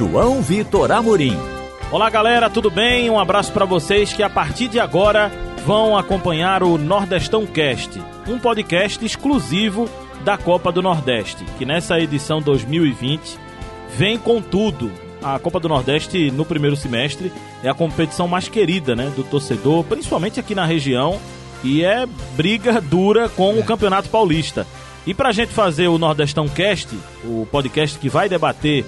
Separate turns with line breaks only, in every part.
João Vitor Amorim.
Olá galera, tudo bem? Um abraço para vocês que a partir de agora vão acompanhar o Nordestão Cast, um podcast exclusivo da Copa do Nordeste, que nessa edição 2020 vem com tudo. A Copa do Nordeste no primeiro semestre é a competição mais querida, né, do torcedor, principalmente aqui na região, e é briga dura com o Campeonato Paulista. E pra gente fazer o Nordestão Cast, o podcast que vai debater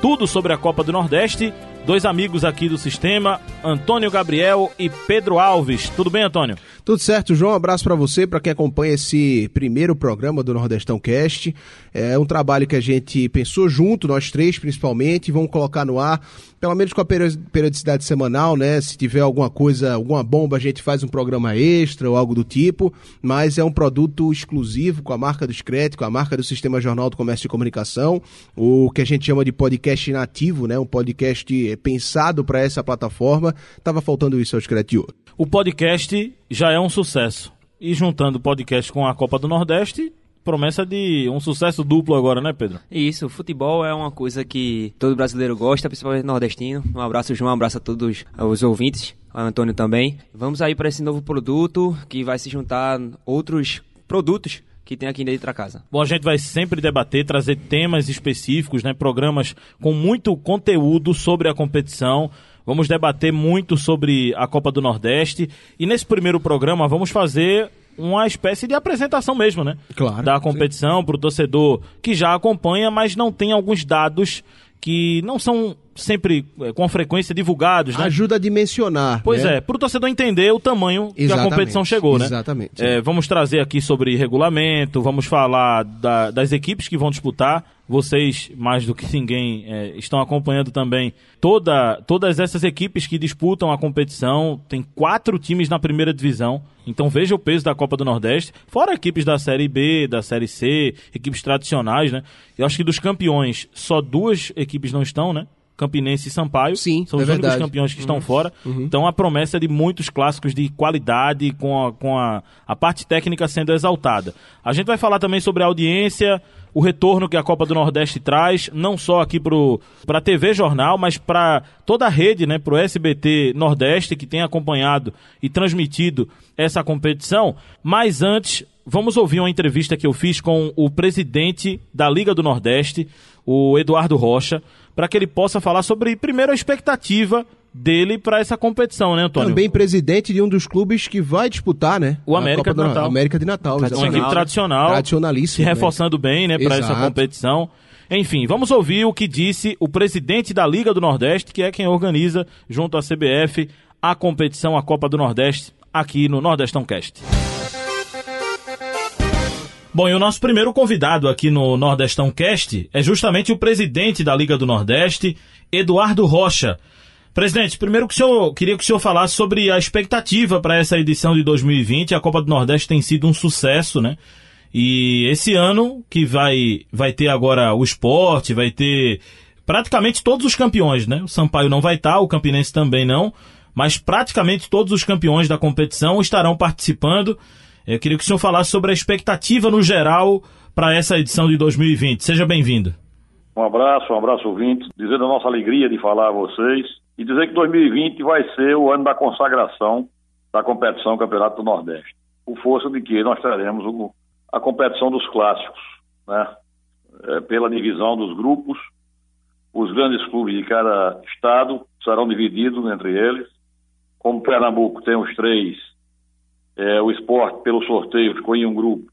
tudo sobre a Copa do Nordeste, dois amigos aqui do sistema, Antônio Gabriel e Pedro Alves. Tudo bem, Antônio?
Tudo certo, João. Um abraço para você, para quem acompanha esse primeiro programa do Nordestão Cast. É um trabalho que a gente pensou junto, nós três principalmente, vamos colocar no ar, pelo menos com a periodicidade semanal, né? Se tiver alguma coisa, alguma bomba, a gente faz um programa extra ou algo do tipo, mas é um produto exclusivo com a marca do Scret, com a marca do Sistema Jornal do Comércio e Comunicação, o que a gente chama de podcast nativo, né? Um podcast pensado para essa plataforma. Tava faltando isso ao Scret hoje.
O podcast já é um sucesso. E juntando o podcast com a Copa do Nordeste, promessa de um sucesso duplo agora, né, Pedro?
Isso, futebol é uma coisa que todo brasileiro gosta, principalmente nordestino. Um abraço, João, um abraço a todos os ouvintes, a Antônio também. Vamos aí para esse novo produto que vai se juntar outros produtos que tem aqui dentro da casa.
Bom, a gente vai sempre debater, trazer temas específicos, né, programas com muito conteúdo sobre a competição. Vamos debater muito sobre a Copa do Nordeste e nesse primeiro programa vamos fazer uma espécie de apresentação mesmo, né?
Claro.
Da competição para o torcedor que já acompanha, mas não tem alguns dados que não são sempre é, com frequência divulgados, né?
Ajuda a dimensionar.
Pois
né?
é, para o torcedor entender o tamanho
Exatamente,
que a competição chegou, né?
Exatamente.
É, vamos trazer aqui sobre regulamento, vamos falar da, das equipes que vão disputar. Vocês, mais do que ninguém, é, estão acompanhando também toda, todas essas equipes que disputam a competição. Tem quatro times na primeira divisão. Então veja o peso da Copa do Nordeste. Fora equipes da Série B, da Série C, equipes tradicionais, né? Eu acho que dos campeões, só duas equipes não estão, né? Campinense e Sampaio.
Sim,
São
é
os únicos
verdade.
campeões que estão fora. Então a promessa é de muitos clássicos de qualidade, com, a, com a, a parte técnica sendo exaltada. A gente vai falar também sobre a audiência, o retorno que a Copa do Nordeste traz, não só aqui para a TV Jornal, mas para toda a rede, né, para o SBT Nordeste, que tem acompanhado e transmitido essa competição. Mas antes, vamos ouvir uma entrevista que eu fiz com o presidente da Liga do Nordeste, o Eduardo Rocha, para que ele possa falar sobre, primeiro, a expectativa dele para essa competição, né, Antônio?
Também presidente de um dos clubes que vai disputar, né?
O América de Natal.
América de Natal,
Uma equipe tradicional, se
Tradicionalíssimo. né?
reforçando bem, né, para essa competição. Enfim, vamos ouvir o que disse o presidente da Liga do Nordeste, que é quem organiza, junto à CBF, a competição, a Copa do Nordeste, aqui no Nordestão Cast. Bom, e o nosso primeiro convidado aqui no Nordestão Cast é justamente o presidente da Liga do Nordeste, Eduardo Rocha. Presidente, primeiro que o senhor, queria que o senhor falasse sobre a expectativa para essa edição de 2020. A Copa do Nordeste tem sido um sucesso, né? E esse ano que vai, vai ter agora o esporte, vai ter praticamente todos os campeões, né? O Sampaio não vai estar, o Campinense também não, mas praticamente todos os campeões da competição estarão participando. Eu queria que o senhor falasse sobre a expectativa no geral para essa edição de 2020. Seja bem-vindo.
Um abraço, um abraço ouvinte, dizer da nossa alegria de falar a vocês e dizer que 2020 vai ser o ano da consagração da competição Campeonato do Nordeste. Por força de que nós teremos o- a competição dos clássicos, né? É, pela divisão dos grupos, os grandes clubes de cada estado serão divididos entre eles. Como Pernambuco tem os três, é, o esporte pelo sorteio ficou em um grupo.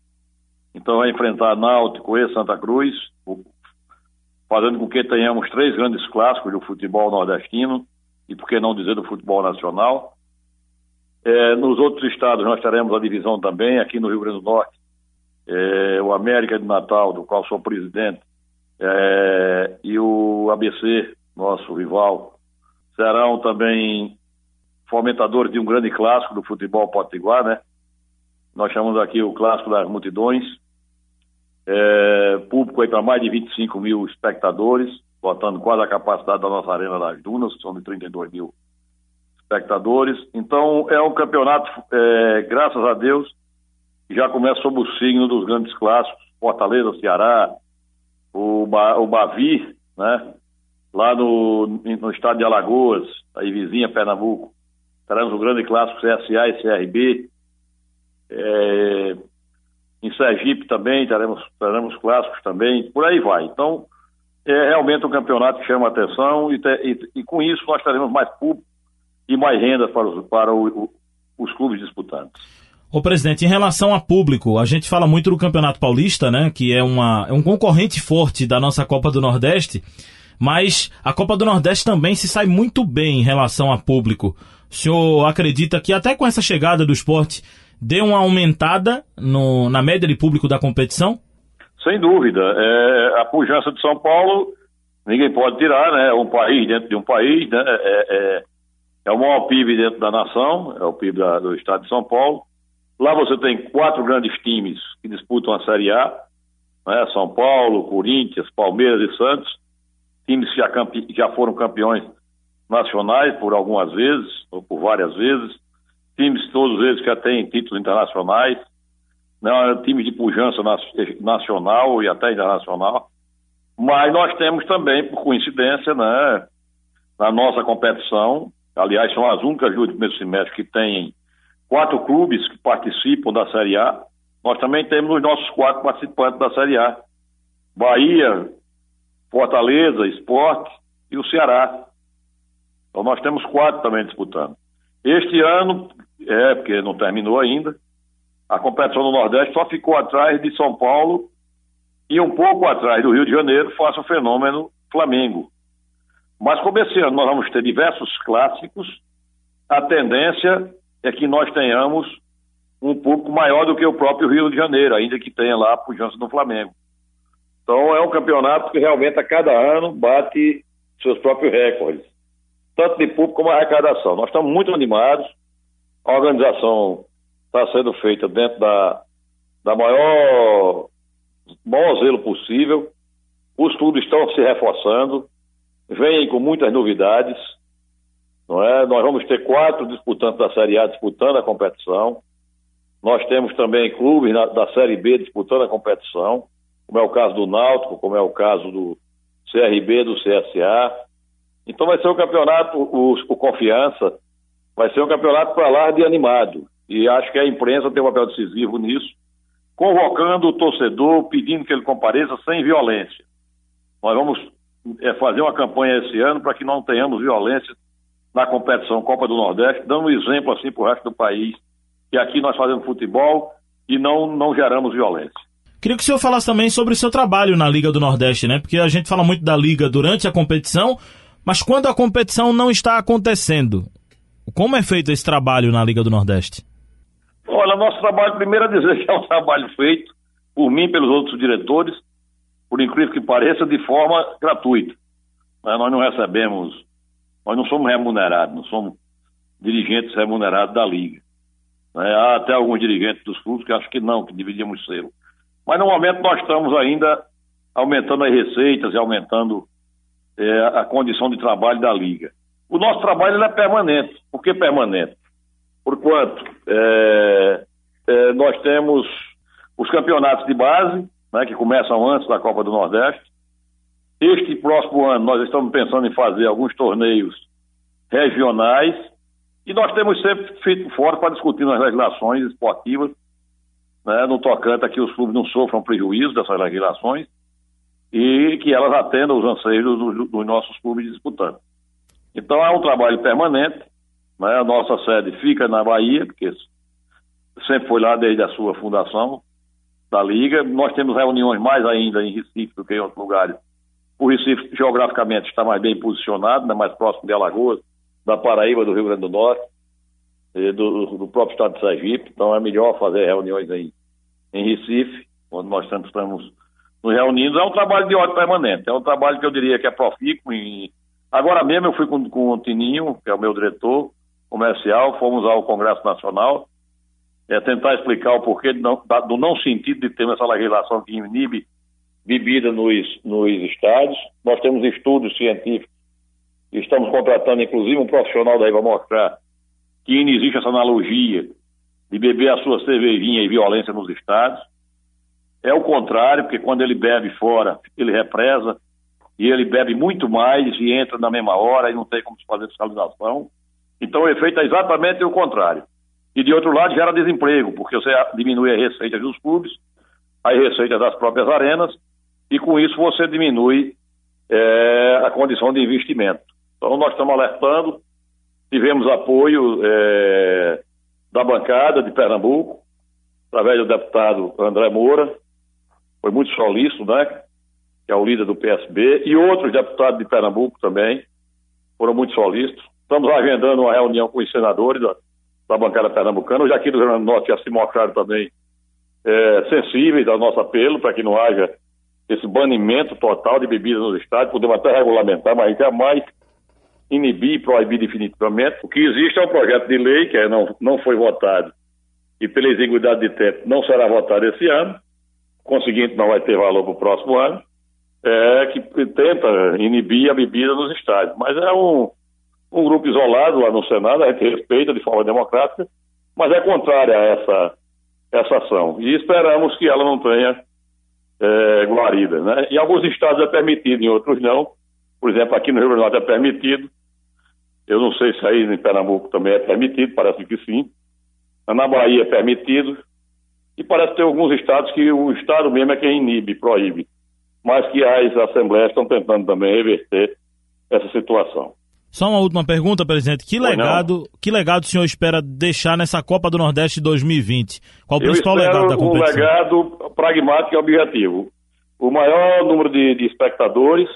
Então vai enfrentar Náutico e Santa Cruz, fazendo com que tenhamos três grandes clássicos do futebol nordestino e, por que não dizer, do futebol nacional. É, nos outros estados nós teremos a divisão também, aqui no Rio Grande do Norte, é, o América de Natal, do qual sou presidente, é, e o ABC, nosso rival, serão também fomentadores de um grande clássico do futebol potiguar, né? Nós chamamos aqui o clássico das multidões, é, público aí para mais de 25 mil espectadores, botando quase a capacidade da nossa Arena das Dunas, que são de 32 mil espectadores. Então, é um campeonato, é, graças a Deus, que já começa sob o signo dos grandes clássicos, Fortaleza, Ceará, o, ba o Bavi, né? Lá no, no estado de Alagoas, aí vizinha Pernambuco, teremos o grande clássico CSA e CRB. É, em Sergipe também teremos, teremos clássicos também, por aí vai. Então, é realmente um campeonato que chama atenção e, te, e, e com isso nós teremos mais público e mais renda para os, para o, o, os clubes disputantes.
Ô presidente, em relação a público, a gente fala muito do Campeonato Paulista, né? Que é, uma, é um concorrente forte da nossa Copa do Nordeste, mas a Copa do Nordeste também se sai muito bem em relação a público. O senhor acredita que até com essa chegada do esporte deu uma aumentada no, na média de público da competição?
Sem dúvida. É, a pujança de São Paulo, ninguém pode tirar, né? É um país dentro de um país, né? É, é, é o maior PIB dentro da nação, é o PIB da, do estado de São Paulo. Lá você tem quatro grandes times que disputam a Série A, né? São Paulo, Corinthians, Palmeiras e Santos. Times que já, já foram campeões nacionais por algumas vezes, ou por várias vezes. Times, todos eles que já têm títulos internacionais. Né? Times de pujança nacional e até internacional. Mas nós temos também, por coincidência, né, na nossa competição, aliás, são as únicas do primeiro semestre que têm quatro clubes que participam da Série A. Nós também temos os nossos quatro participantes da Série A: Bahia, Fortaleza, Esporte e o Ceará. Então nós temos quatro também disputando. Este ano, é, porque não terminou ainda, a competição do Nordeste só ficou atrás de São Paulo e um pouco atrás do Rio de Janeiro, faça o fenômeno Flamengo. Mas como esse ano nós vamos ter diversos clássicos, a tendência é que nós tenhamos um pouco maior do que o próprio Rio de Janeiro, ainda que tenha lá a pujança do Flamengo. Então é um campeonato que realmente a cada ano bate seus próprios recordes, tanto de público como arrecadação. Nós estamos muito animados, a organização está sendo feita dentro da, da maior, maior zelo possível, os clubes estão se reforçando, vêm com muitas novidades, não é? Nós vamos ter quatro disputantes da Série A disputando a competição. Nós temos também clubes na, da Série B disputando a competição, como é o caso do Náutico, como é o caso do CRB, do CSA. Então vai ser um campeonato, o, o Confiança, vai ser um campeonato para lá de animado. E acho que a imprensa tem um papel decisivo nisso, convocando o torcedor, pedindo que ele compareça sem violência. Nós vamos é, fazer uma campanha esse ano para que não tenhamos violência na competição Copa do Nordeste, dando um exemplo assim para o resto do país, que aqui nós fazemos futebol e não, não geramos violência.
Queria que o senhor falasse também sobre o seu trabalho na Liga do Nordeste, né? Porque a gente fala muito da Liga durante a competição, mas quando a competição não está acontecendo, como é feito esse trabalho na Liga do Nordeste?
Olha, nosso trabalho, primeiro é dizer que é um trabalho feito por mim, pelos outros diretores, por incrível que pareça, de forma gratuita. Nós não recebemos nós não somos remunerados, não somos dirigentes remunerados da Liga. Né? Há até alguns dirigentes dos clubes que acham que não, que deveríamos ser. Mas no momento nós estamos ainda aumentando as receitas e aumentando é, a condição de trabalho da Liga. O nosso trabalho é permanente. Por que permanente? Porquanto é, é, nós temos os campeonatos de base, né, que começam antes da Copa do Nordeste, este próximo ano nós estamos pensando em fazer alguns torneios regionais e nós temos sempre feito fora para discutir nas legislações esportivas, né, no tocante a que os clubes não sofram prejuízo dessas legislações e que elas atendam os anseios dos, dos nossos clubes disputando. Então é um trabalho permanente, né, a nossa sede fica na Bahia, porque sempre foi lá desde a sua fundação da Liga. Nós temos reuniões mais ainda em Recife do que em outros lugares o Recife, geograficamente, está mais bem posicionado, né, mais próximo de Alagoas, da Paraíba, do Rio Grande do Norte, do, do, próprio estado de Sergipe. Então, é melhor fazer reuniões em, em Recife, onde nós estamos nos reunindo. É um trabalho de ordem permanente. É um trabalho que eu diria que é profícuo. Em... Agora mesmo, eu fui com, com o Tininho, que é o meu diretor comercial, fomos ao Congresso Nacional, é, tentar explicar o porquê não, do não sentido de ter essa legislação que inibe bebida nos, nos estádios. Nós temos estudos científicos e estamos contratando, inclusive, um profissional daí para mostrar que não existe essa analogia de beber a sua cervejinha e violência nos estádios. É o contrário, porque quando ele bebe fora, ele represa, e ele bebe muito mais e entra na mesma hora e não tem como se fazer fiscalização. Então o efeito é exatamente o contrário. E de outro lado gera desemprego, porque você diminui a receita dos clubes, a receita das próprias arenas, e com isso você diminui é, a condição de investimento. Então nós estamos alertando, tivemos apoio é, da bancada de Pernambuco, através do deputado André Moura, foi muito solícito, né? Que é o líder do PSB, e outros deputados de Pernambuco também foram muito solícitos. Estamos agendando uma reunião com os senadores da, da bancada pernambucana. Os aqui do Rio Grande do Norte já se mostraram também é, sensíveis ao nosso apelo para que não haja esse banimento total de bebidas nos estádios. Podemos até regulamentar, mas jamais inibir e proibir definitivamente. O que existe é um projeto de lei que é, não, não foi votado e pela exiguidade de tempo não será votado esse ano, conseguinte não vai ter valor para o próximo ano, é, que tenta inibir a bebida nos estádios. Mas é um, um grupo isolado lá no Senado, a gente respeita de forma democrática, mas é contrária a essa, essa ação. E esperamos que ela não tenha é, guarida. Né? Em alguns estados é permitido, em outros não. Por exemplo, aqui no Rio Grande do Norte é permitido. Eu não sei se aí em Pernambuco também é permitido, parece que sim. Na Bahia é permitido. E parece ter alguns estados que o Estado mesmo é quem inibe, proíbe. Mas que as assembleias estão tentando também reverter essa situação.
Só uma última pergunta, presidente. Que legado, que legado o senhor espera deixar nessa Copa do Nordeste 2020? Qual o principal legado da competição?
Um legado pragmático e objetivo. O maior número de, de espectadores,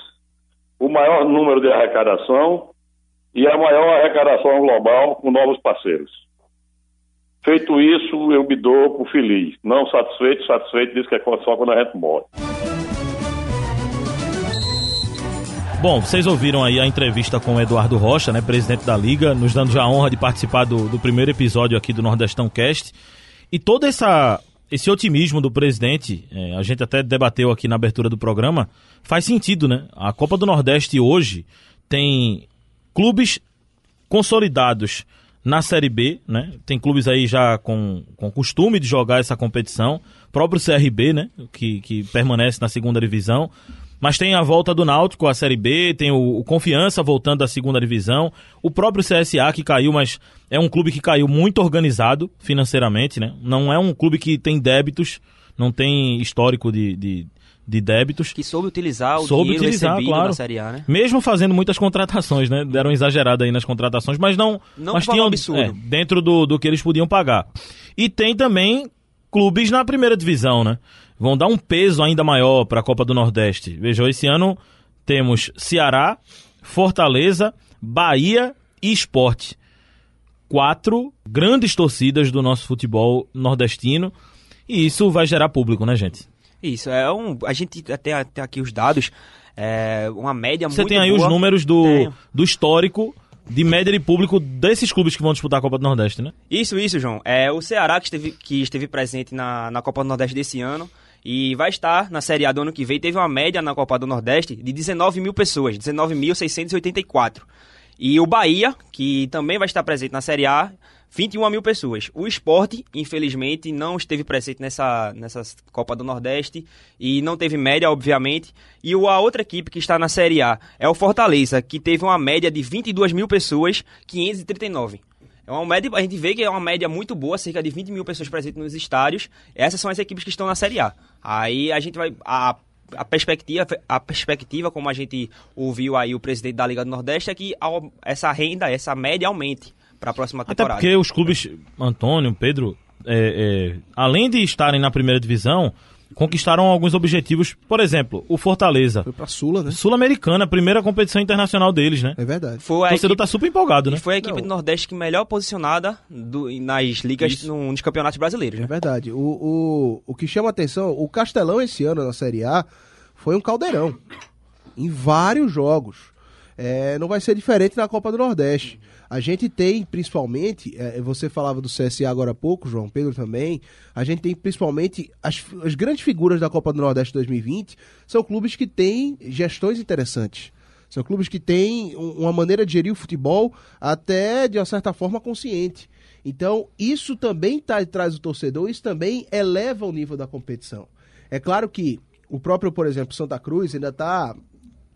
o maior número de arrecadação e a maior arrecadação global com novos parceiros. Feito isso, eu me dou por feliz. Não satisfeito, satisfeito diz que é só quando a gente morre.
Bom, vocês ouviram aí a entrevista com o Eduardo Rocha, né, presidente da Liga, nos dando já a honra de participar do, do primeiro episódio aqui do Nordestão Cast. E todo essa, esse otimismo do presidente, é, a gente até debateu aqui na abertura do programa, faz sentido, né? A Copa do Nordeste hoje tem clubes consolidados na Série B, né? Tem clubes aí já com, com costume de jogar essa competição. Próprio CRB, né? Que, que permanece na segunda divisão. Mas tem a volta do Náutico à Série B, tem o, o, Confiança voltando à segunda divisão, o próprio CSA que caiu, mas é um clube que caiu muito organizado financeiramente, né? Não é um clube que tem débitos, não tem histórico de, de, de débitos.
Que soube utilizar o soube dinheiro utilizar, recebido claro. na Série A, né?
Mesmo fazendo muitas contratações, né? Deram exagerado aí nas contratações, mas não...
Não
mas
tinham, absurdo. É,
dentro do, do que eles podiam pagar. E tem também clubes na primeira divisão, né? Vão dar um peso ainda maior para a Copa do Nordeste. Vejam, esse ano temos Ceará, Fortaleza, Bahia e Esporte. Quatro grandes torcidas do nosso futebol nordestino. E isso vai gerar público, né, gente?
Isso, é um. A gente tem até aqui os dados, é uma média
Você
muito
tem aí
boa.
os números do, do histórico de média de público desses clubes que vão disputar a Copa do Nordeste, né?
Isso, isso, João. É o Ceará que esteve, que esteve presente na, na Copa do Nordeste desse ano e vai estar na Série A do ano que vem. Teve uma média na Copa do Nordeste de 19 mil pessoas, 19.684. E o Bahia, que também vai estar presente na Série A, 21 mil pessoas. O esporte, infelizmente, não esteve presente nessa, nessa Copa do Nordeste e não teve média, obviamente. E a outra equipe que está na Série A é o Fortaleza, que teve uma média de 22 mil pessoas, 539. É uma média, a gente vê que é uma média muito boa, cerca de 20 mil pessoas presentes nos estádios. Essas são as equipes que estão na Série A. Aí a gente vai. A, a perspectiva, a perspectiva, como a gente ouviu aí o presidente da Liga do Nordeste, é que essa renda, essa média aumente para a próxima temporada.
Até porque os clubes, Antônio, Pedro, é, é, além de estarem na primeira divisão, conquistaram alguns objetivos. Por exemplo, o Fortaleza.
Foi pra Sula, né?
Sul-Americana, primeira competição internacional deles, né?
É verdade.
Foi o torcedor equipe, tá super empolgado, né?
foi a equipe Não. do Nordeste que melhor posicionada do, nas ligas, no, nos campeonatos brasileiros, né?
É verdade. O, o, o que chama atenção, o Castelão esse ano na Série A foi um caldeirão. Em vários jogos. É, não vai ser diferente na Copa do Nordeste. A gente tem, principalmente, é, você falava do CSA agora há pouco, João Pedro também, a gente tem principalmente as, as grandes figuras da Copa do Nordeste 2020 são clubes que têm gestões interessantes. São clubes que têm uma maneira de gerir o futebol até, de uma certa forma, consciente. Então, isso também tá, traz o torcedor, isso também eleva o nível da competição. É claro que o próprio, por exemplo, Santa Cruz ainda está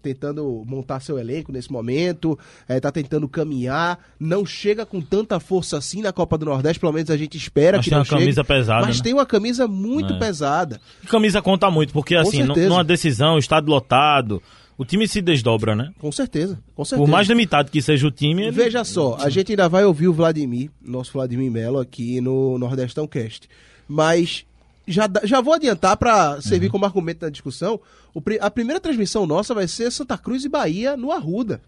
tentando montar seu elenco nesse momento, está tentando caminhar, não chega com tanta força assim na Copa do Nordeste, pelo menos a gente espera
Mas
que
tem
não
uma camisa
chegue,
pesada,
Mas
né?
tem uma camisa muito
É.
pesada.
E camisa conta muito, porque assim, nu-
certeza.
numa decisão, estádio lotado, o time se desdobra, né?
Com certeza, com certeza.
Por mais limitado que seja o time, ele...
Veja só, a gente ainda vai ouvir o Vladimir, nosso Vladimir Melo, aqui no Nordestão Cast. Mas já, já vou adiantar para servir como argumento na discussão. o a primeira transmissão nossa vai ser Santa Cruz e Bahia no Arruda.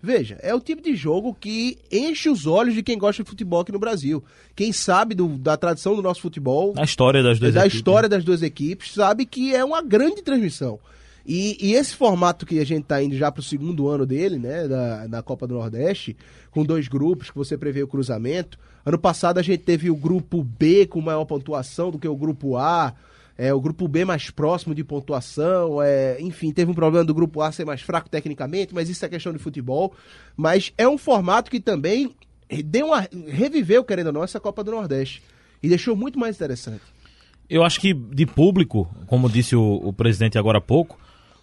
Veja, é o tipo de jogo que enche os olhos de quem gosta de futebol aqui no Brasil. Quem sabe do- da tradição do nosso futebol,
A história das duas
da
equipes,
história das duas equipes, sabe que é uma grande transmissão. E, e esse formato que a gente está indo já para o segundo ano dele, né, da, da Copa do Nordeste, com dois grupos que você prevê o cruzamento. Ano passado a gente teve o grupo B com maior pontuação do que o grupo A, é, o grupo B mais próximo de pontuação, é, enfim, teve um problema do grupo A ser mais fraco tecnicamente, mas isso é questão de futebol. Mas é um formato que também deu uma, reviveu, querendo ou não, essa Copa do Nordeste. E deixou muito mais interessante.
Eu acho que de público, como disse o, o presidente agora há pouco,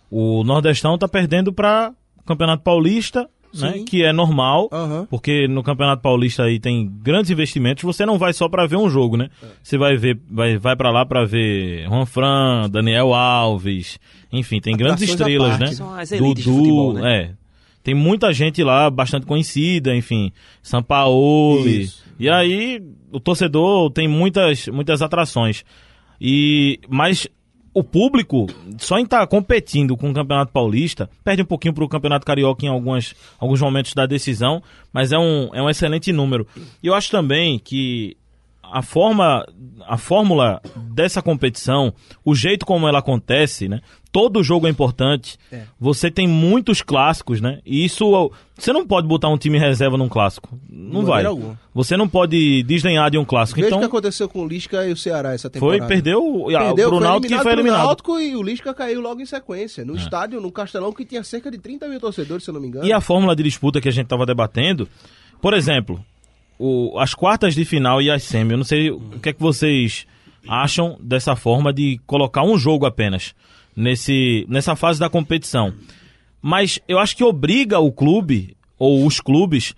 o Nordestão tá perdendo para o Campeonato Paulista, né, que é normal,
Aham.
porque no Campeonato Paulista aí tem grandes investimentos, você não vai só para ver um jogo, né?
É.
Você vai ver, vai, vai para lá para ver Juan Fran, Daniel Alves, enfim, tem grandes
Atrações
estrelas, né?
São as do futebol, né?
é. Tem muita gente lá bastante conhecida, enfim, Sampaoli.
Isso.
E aí o torcedor tem muitas muitas atrações. E mas o público só em estar competindo com o Campeonato Paulista perde um pouquinho para o Campeonato Carioca em algumas, alguns momentos da decisão, mas é um, é um excelente número. E eu acho também que a forma, a fórmula dessa competição, o jeito como ela acontece, né? Todo jogo é importante.
É.
Você tem muitos clássicos, né? E isso você não pode botar um time reserva num clássico. Não
De
vai. Você não pode desdenhar de um clássico.
Veja o que
então
aconteceu com o Lisca e o Ceará essa
foi
temporada.
perdeu,
Perdeu,
pro Náutico que foi eliminado. É.
Náutico e o Lisca caiu logo em sequência. No estádio, no Castelão, que tinha cerca de 30 mil torcedores, se eu não me engano.
E a fórmula de disputa que a gente estava debatendo, por exemplo, o- as quartas de final e as semi, eu não sei o que é que vocês acham dessa forma de colocar um jogo apenas nesse, nessa fase da competição. Mas eu acho que obriga o clube, ou os clubes,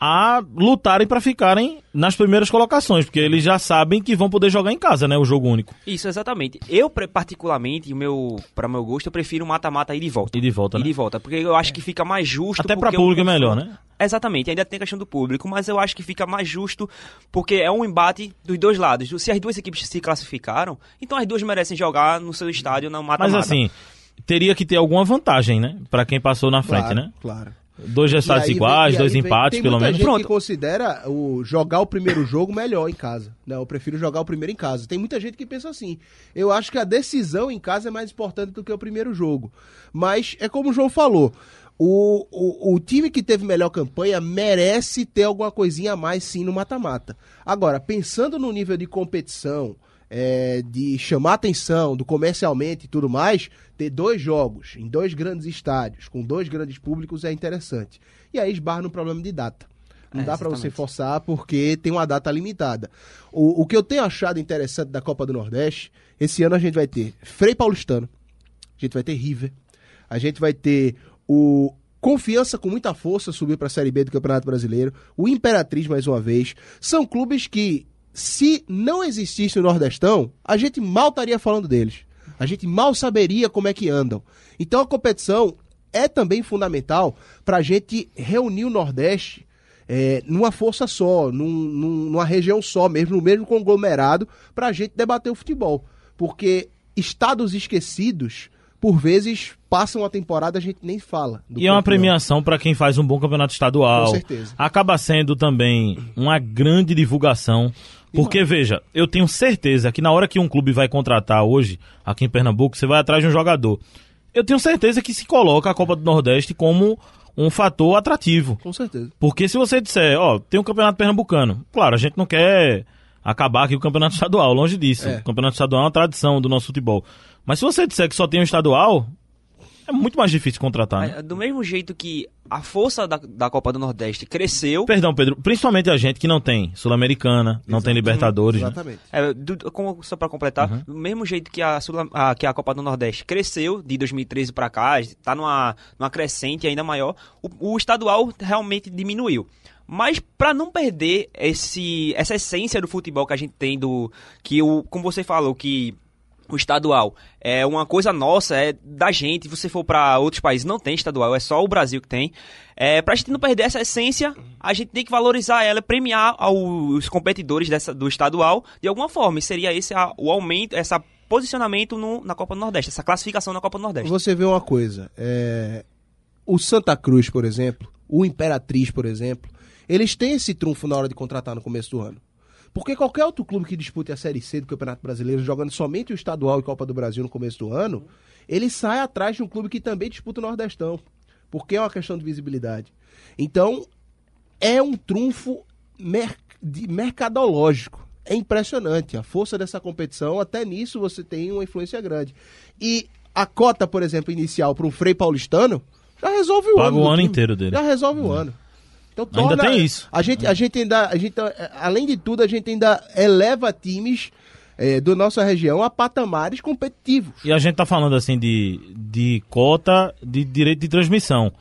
a lutarem para ficarem nas primeiras colocações, porque eles já sabem que vão poder jogar em casa, né, o jogo único.
Isso, exatamente. Eu, particularmente, o meu, para meu gosto, eu prefiro mata-mata ir de volta.
E de volta, né?
de volta, porque eu acho que fica mais justo.
Até pra
porque
público é
um
melhor, né?
Exatamente, ainda tem a questão do público, mas eu acho que fica mais justo porque é um embate dos dois lados. Se as duas equipes se classificaram, então as duas merecem jogar no seu estádio na mata-mata.
Mas assim, teria que ter alguma vantagem, né, para quem passou na frente,
claro,
né?
Claro.
Dois resultados iguais,
vem-
dois
vem-
empates, pelo menos.
gente
Pronto.
que considera o jogar o primeiro jogo melhor em casa. Né? Eu prefiro jogar o primeiro em casa. Tem muita gente que pensa assim. Eu acho que a decisão em casa é mais importante do que o primeiro jogo. Mas é como o João falou. O, o, o time que teve melhor campanha merece ter alguma coisinha a mais sim no mata-mata. Agora, pensando no nível de competição, é, de chamar atenção, do comercialmente e tudo mais, ter dois jogos em dois grandes estádios, com dois grandes públicos, é interessante. E aí esbarra no problema de data. Não
É,
dá pra você forçar porque tem uma data limitada. O, o que eu tenho achado interessante da Copa do Nordeste, esse ano a gente vai ter Frei Paulistano, a gente vai ter River, a gente vai ter o Confiança com muita força subir para a Série B do Campeonato Brasileiro, o Imperatriz mais uma vez. São clubes que, se não existisse o Nordestão, a gente mal estaria falando deles. A gente mal saberia como é que andam. Então a competição é também fundamental para a gente reunir o Nordeste é, numa força só, num- num- numa região só, mesmo no mesmo conglomerado, para a gente debater o futebol. Porque estados esquecidos, por vezes, passam a temporada a gente nem fala.
E é uma
campeão.
premiação para quem faz um bom campeonato estadual.
Com certeza.
Acaba sendo também uma grande divulgação. Porque, veja, eu tenho certeza que na hora que um clube vai contratar hoje, aqui em Pernambuco, você vai atrás de um jogador. Eu tenho certeza que se coloca a Copa do Nordeste como um fator atrativo.
Com certeza.
Porque se você disser, ó, tem um campeonato pernambucano, claro, a gente não quer acabar aqui o campeonato estadual, longe disso.
É.
O campeonato estadual é uma tradição do nosso futebol. Mas se você disser que só tem um estadual, é muito mais difícil contratar, né?
Do mesmo jeito que a força da, da Copa do Nordeste cresceu,
Perdão, Pedro, principalmente a gente que não tem Sul-Americana, não tem Libertadores, né?
Exatamente.
É, do- como, só para completar,
Uhum.
do mesmo jeito que a, Sul- a- que a Copa do Nordeste cresceu de 2013 para cá, está numa, numa crescente ainda maior, o, o estadual realmente diminuiu. Mas para não perder esse, essa essência do futebol que a gente tem do que o, como você falou que o estadual é uma coisa nossa, é da gente. Se você for para outros países, não tem estadual, é só o Brasil que tem. É, pra gente não perder essa essência, a gente tem que valorizar ela, premiar os competidores dessa, do estadual de alguma forma. E seria esse a- o aumento, esse posicionamento no- na Copa do Nordeste, essa classificação na Copa do Nordeste.
Você vê uma coisa, é, o Santa Cruz, por exemplo, o Imperatriz, por exemplo, eles têm esse trunfo na hora de contratar no começo do ano. Porque qualquer outro clube que dispute a Série C do Campeonato Brasileiro, jogando somente o estadual e Copa do Brasil no começo do ano, ele sai atrás de um clube que também disputa o Nordestão. Porque é uma questão de visibilidade. Então, é um trunfo mer- de- mercadológico. É impressionante a força dessa competição. Até nisso você tem uma influência grande. E a cota, por exemplo, inicial para um Frei Paulistano já resolve o
Paga
ano.
o
do
ano
time.
inteiro dele.
Já resolve o ano. Então,
Ainda tem isso.
A gente, a gente ainda, a gente, além de tudo, a gente ainda eleva times eh, da nossa região a patamares competitivos.
E a gente tá falando assim de, de cota de direito de transmissão.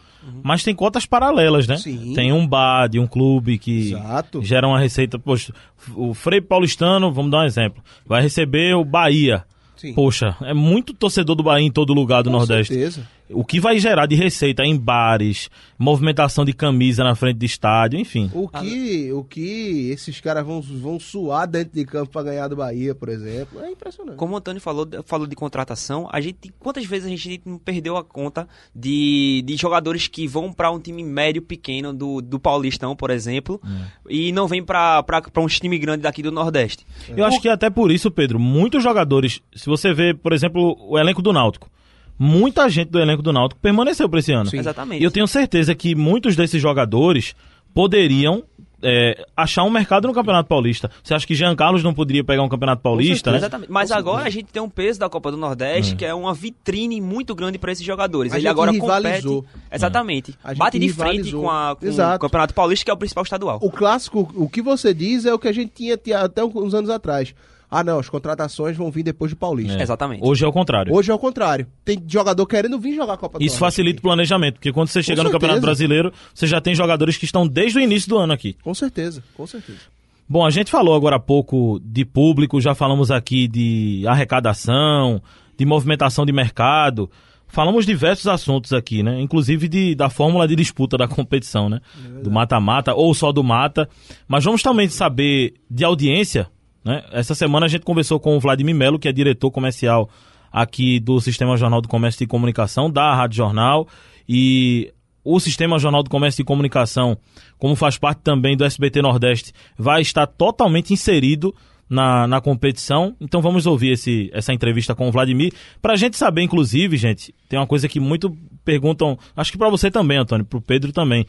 Mas tem cotas paralelas, né?
Sim.
Tem um bar de um clube que
Exato.
gera uma receita. Poxa, o Frei Paulistano, vamos dar um exemplo, vai receber o Bahia.
Sim.
Poxa, é muito torcedor do Bahia em todo lugar do
Com
Nordeste.
certeza.
O que vai gerar de receita em bares, movimentação de camisa na frente de estádio, enfim.
O que, o que esses caras vão, vão suar dentro de campo para ganhar do Bahia, por exemplo, é impressionante.
Como o Antônio falou, falou de contratação, a gente quantas vezes a gente não perdeu a conta de, de jogadores que vão para um time médio pequeno do, do Paulistão, por exemplo, e não vem para um time grande daqui do Nordeste.
Eu acho que até por isso, Pedro, muitos jogadores, se você vê, por exemplo, o elenco do Náutico, muita gente do elenco do Náutico permaneceu para esse ano.
Sim.
Exatamente.
E eu tenho certeza que muitos desses jogadores poderiam é, achar um mercado no Campeonato Paulista. Você acha que Jean Carlos não poderia pegar um Campeonato Paulista, né?
Exatamente. Mas agora a gente tem um peso da Copa do Nordeste, que é uma vitrine muito grande para esses jogadores.
A
Ele
gente
agora
rivalizou.
compete. Exatamente.
A gente
Bate de frente com, a, com o Campeonato Paulista, que é o principal estadual.
O clássico, o que você diz é o que a gente tinha, tinha até uns anos atrás. Ah, não, as contratações vão vir depois do Paulista.
É.
Exatamente.
Hoje é o contrário.
Hoje é o contrário. Tem jogador querendo vir jogar a Copa do
Isso
Nordeste
facilita o planejamento, porque quando você chega no
certeza.
Campeonato Brasileiro, você já tem jogadores que estão desde o início do ano aqui.
Com certeza, com certeza.
Bom, a gente falou agora há pouco de público, já falamos aqui de arrecadação, de movimentação de mercado. Falamos diversos assuntos aqui, né? Inclusive de, da fórmula de disputa da competição, né? Do mata-mata ou só do mata. Mas vamos também saber de audiência, né? Essa semana a gente conversou com o Vladimir Melo, que é diretor comercial aqui do Sistema Jornal do Comércio e Comunicação, da Rádio Jornal. E o Sistema Jornal do Comércio e Comunicação, como faz parte também do SBT Nordeste, vai estar totalmente inserido na, na competição. Então vamos ouvir esse, essa entrevista com o Vladimir. Pra gente saber, inclusive, gente, tem uma coisa que muito perguntam, acho que pra você também, Antônio, pro Pedro também.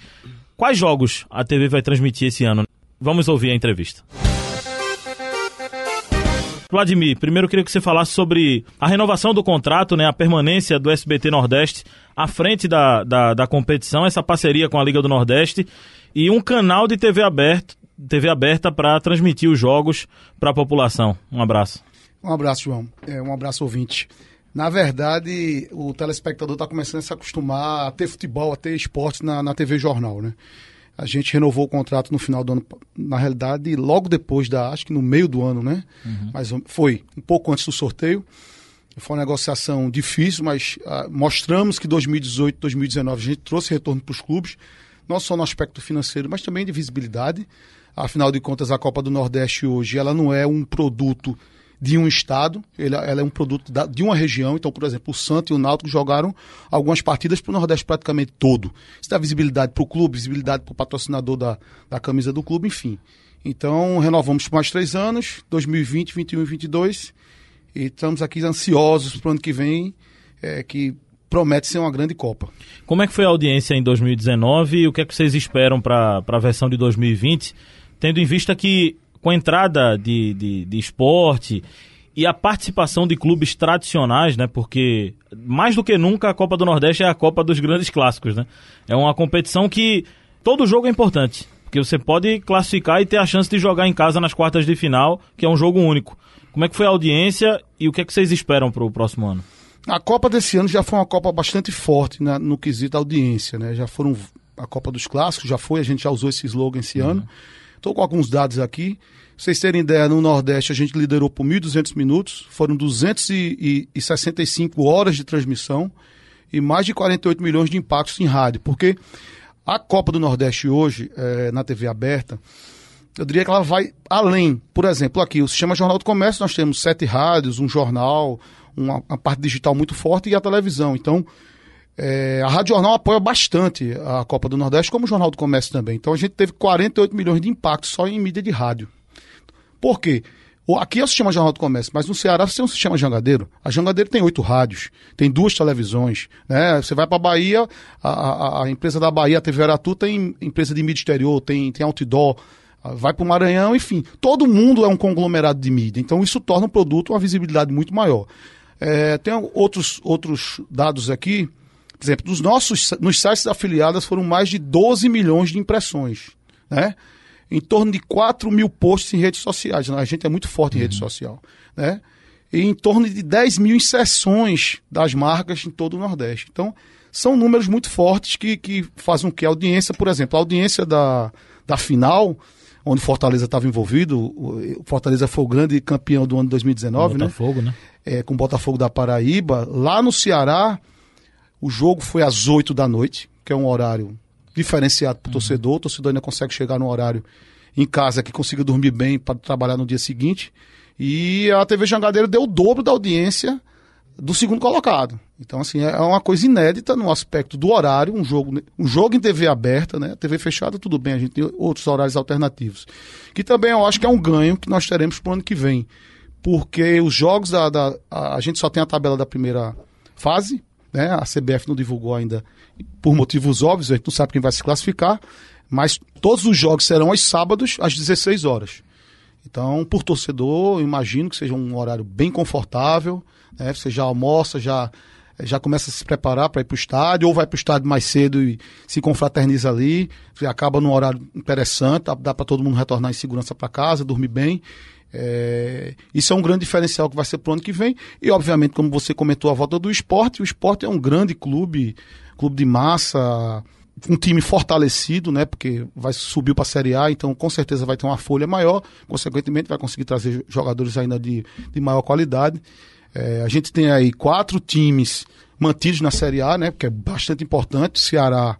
Quais jogos a TV vai transmitir esse ano? Vamos ouvir a entrevista. Vladimir, primeiro eu queria que você falasse sobre a renovação do contrato, né, a permanência do SBT Nordeste à frente da, da, da competição, essa parceria com a Liga do Nordeste e um canal de TV aberto, TV aberta para transmitir os jogos para a população. Um abraço.
Um abraço, João. É, um abraço, ouvinte. Na verdade, o telespectador está começando a se acostumar a ter futebol, a ter esporte na, na TV Jornal, né? A gente renovou o contrato no final do ano, na realidade, logo depois da, acho que no meio do ano, né? Mas foi um pouco antes do sorteio. Foi uma negociação difícil, mas ah, mostramos que 2018, 2019 a gente trouxe retorno para os clubes, não só no aspecto financeiro, mas também de visibilidade. Afinal de contas, a Copa do Nordeste hoje ela não é um produto de um estado, ela, ela é um produto da- de uma região. Então, por exemplo, o Santos e o Náutico jogaram algumas partidas para o Nordeste praticamente todo. Isso dá visibilidade para o clube, visibilidade para o patrocinador da, da camisa do clube, enfim. Então, renovamos por mais três anos, 2020, 21 e 22. E estamos aqui ansiosos para o ano que vem, é, que promete ser uma grande Copa.
Como é que foi a audiência em 2019 e o que é que vocês esperam para a versão de 2020, tendo em vista que com a entrada de, de, de esporte e a participação de clubes tradicionais, né? Porque mais do que nunca a Copa do Nordeste é a Copa dos grandes clássicos, né? É uma competição que todo jogo é importante, porque você pode classificar e ter a chance de jogar em casa nas quartas de final, que é um jogo único. Como é que foi a audiência e o que é que vocês esperam para o próximo ano?
A Copa desse ano já foi uma Copa bastante forte né, no quesito audiência, né? Já foram a Copa dos Clássicos, já foi, a gente já usou esse slogan esse uhum. ano. Estou com alguns dados aqui. Vocês terem ideia, no Nordeste a gente liderou por 1.200 minutos, foram 265 horas de transmissão e mais de 48 milhões de impactos em rádio, porque a Copa do Nordeste hoje, é, na TV aberta, eu diria que ela vai além. Por exemplo, aqui, o Sistema Jornal do Comércio, nós temos sete rádios, um jornal, uma, uma parte digital muito forte e a televisão. Então, é, a Rádio Jornal apoia bastante a Copa do Nordeste, como o Jornal do Comércio também. Então, a gente teve 48 milhões de impactos só em mídia de rádio. Por quê? Aqui é o sistema Jornal do Comércio, mas no Ceará você tem um sistema jangadeiro. A jangadeiro tem oito rádios, tem duas televisões. Né? Você vai para a Bahia, a, a, empresa da Bahia, a TV Aratu, tem empresa de mídia exterior, tem, tem outdoor vai para o Maranhão, enfim. Todo mundo é um conglomerado de mídia, então isso torna o produto uma visibilidade muito maior. É, tem outros, outros dados aqui, por exemplo, nos nossos nos sites afiliados foram mais de 12 milhões de impressões, né? Em torno de 4 mil posts em redes sociais. Né? A gente é muito forte em uhum. rede social, né? E em torno de 10 mil inserções das marcas em todo o Nordeste. Então, são números muito fortes que, que fazem com que a audiência, por exemplo, a audiência da, da final onde Fortaleza estava envolvido. O Fortaleza foi o grande campeão do ano de 2019,
né? Botafogo, né?
É, com o Botafogo da Paraíba. Lá no Ceará, o jogo foi às 8 da noite, que é um horário diferenciado para o uhum. torcedor. O torcedor ainda consegue chegar no horário em casa que consiga dormir bem para trabalhar no dia seguinte. E a TV Jangadeiro deu o dobro da audiência do segundo colocado. Então, assim, é uma coisa inédita no aspecto do horário, um jogo, um jogo em TV aberta, né? TV fechada, tudo bem, a gente tem outros horários alternativos. Que também eu acho que é um ganho que nós teremos para o ano que vem. Porque os jogos da, da a, a, gente só tem a tabela da primeira fase, né? A CBF não divulgou ainda por motivos óbvios, a gente não sabe quem vai se classificar, mas todos os jogos serão aos sábados, às 16 horas. Então, por torcedor, imagino que seja um horário bem confortável, né? Você já almoça, já, já começa a se preparar para ir para o estádio, ou vai para o estádio mais cedo e se confraterniza ali, acaba num horário interessante, dá para todo mundo retornar em segurança para casa, dormir bem. É, isso é um grande diferencial que vai ser para o ano que vem. E, obviamente, como você comentou, a volta do esporte. O esporte é um grande clube, clube de massa, um time fortalecido, né? Porque vai subir para a Série A, então com certeza vai ter uma folha maior, consequentemente vai conseguir trazer jogadores ainda de, de maior qualidade. É, a gente tem aí quatro times mantidos na Série A, né? Que é bastante importante. O Ceará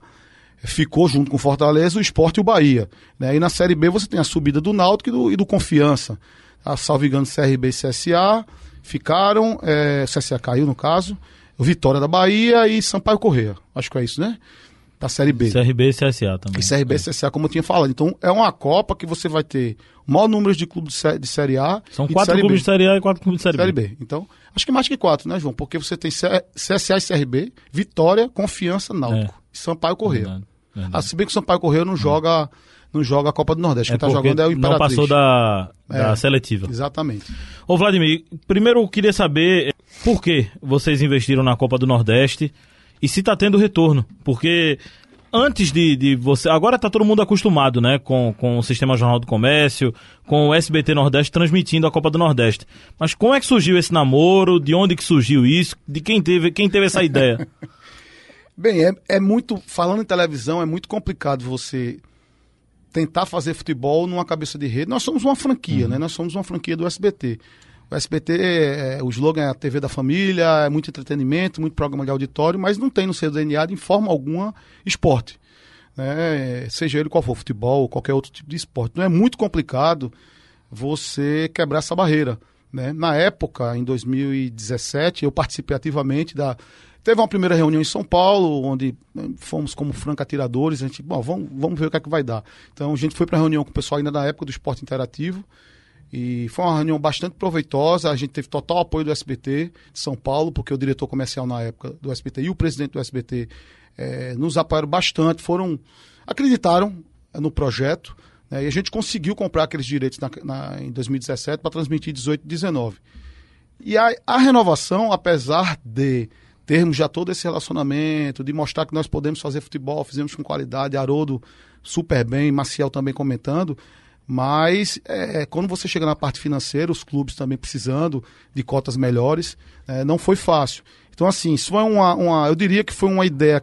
ficou junto com Fortaleza, o Esporte e o Bahia. Né? E na Série B você tem a subida do Náutico e do, e do Confiança. A salvo CRB e CSA ficaram, é, CSA caiu no caso, Vitória da Bahia e Sampaio Correia. Acho que é isso, né? da Série B.
CRB e CSA também.
E CRB e é. CSA, como eu tinha falado. Então, é uma Copa que você vai ter o maior número de clubes de Série A.
São quatro de clubes B. de Série A e quatro clubes de Série, série B. B.
Então, acho que mais que quatro, né, João? Porque você tem CSA e CRB, Vitória, Confiança, Náutico. É. E Sampaio Correia. Verdade, verdade. Ah, se bem que o Sampaio Correia não joga não joga a Copa do Nordeste.
É Quem está jogando é o Imperatriz. Não passou da, da é, seletiva.
Exatamente.
Ô Vladimir, primeiro eu queria saber por que vocês investiram na Copa do Nordeste e se está tendo retorno. Porque antes de, de você. Agora tá todo mundo acostumado, né? Com, com o Sistema Jornal do Comércio, com o SBT Nordeste transmitindo a Copa do Nordeste. Mas como é que surgiu esse namoro? De onde que surgiu isso? De quem teve, quem teve essa ideia?
Bem, é, é muito. Falando em televisão, é muito complicado você tentar fazer futebol numa cabeça de rede. Nós somos uma franquia, uhum. né? Nós somos uma franquia do SBT. O SBT, é, o slogan é a TV da família, é muito entretenimento, muito programa de auditório, mas não tem no seu DNA de forma alguma esporte. Né? Seja ele qual for, futebol ou qualquer outro tipo de esporte. Não é muito complicado você quebrar essa barreira. Né? Na época, em 2017, eu participei ativamente da. Teve uma primeira reunião em São Paulo, onde né, fomos como franca atiradores. A gente, bom, vamos, vamos ver o que é que vai dar. Então a gente foi para a reunião com o pessoal ainda na época do esporte interativo. E foi uma reunião bastante proveitosa. A gente teve total apoio do SBT de São Paulo, porque o diretor comercial na época do SBT e o presidente do SBT é, nos apoiaram bastante, foram acreditaram no projeto. Né, e a gente conseguiu comprar aqueles direitos na, na, em 2017 para transmitir 18 e 19. E a, a renovação, apesar de termos já todo esse relacionamento, de mostrar que nós podemos fazer futebol, fizemos com qualidade, Haroldo super bem, Maciel também comentando, mas é, quando você chega na parte financeira, os clubes também precisando de cotas melhores, é, não foi fácil. Então, assim, isso é uma, uma. Eu diria que foi uma ideia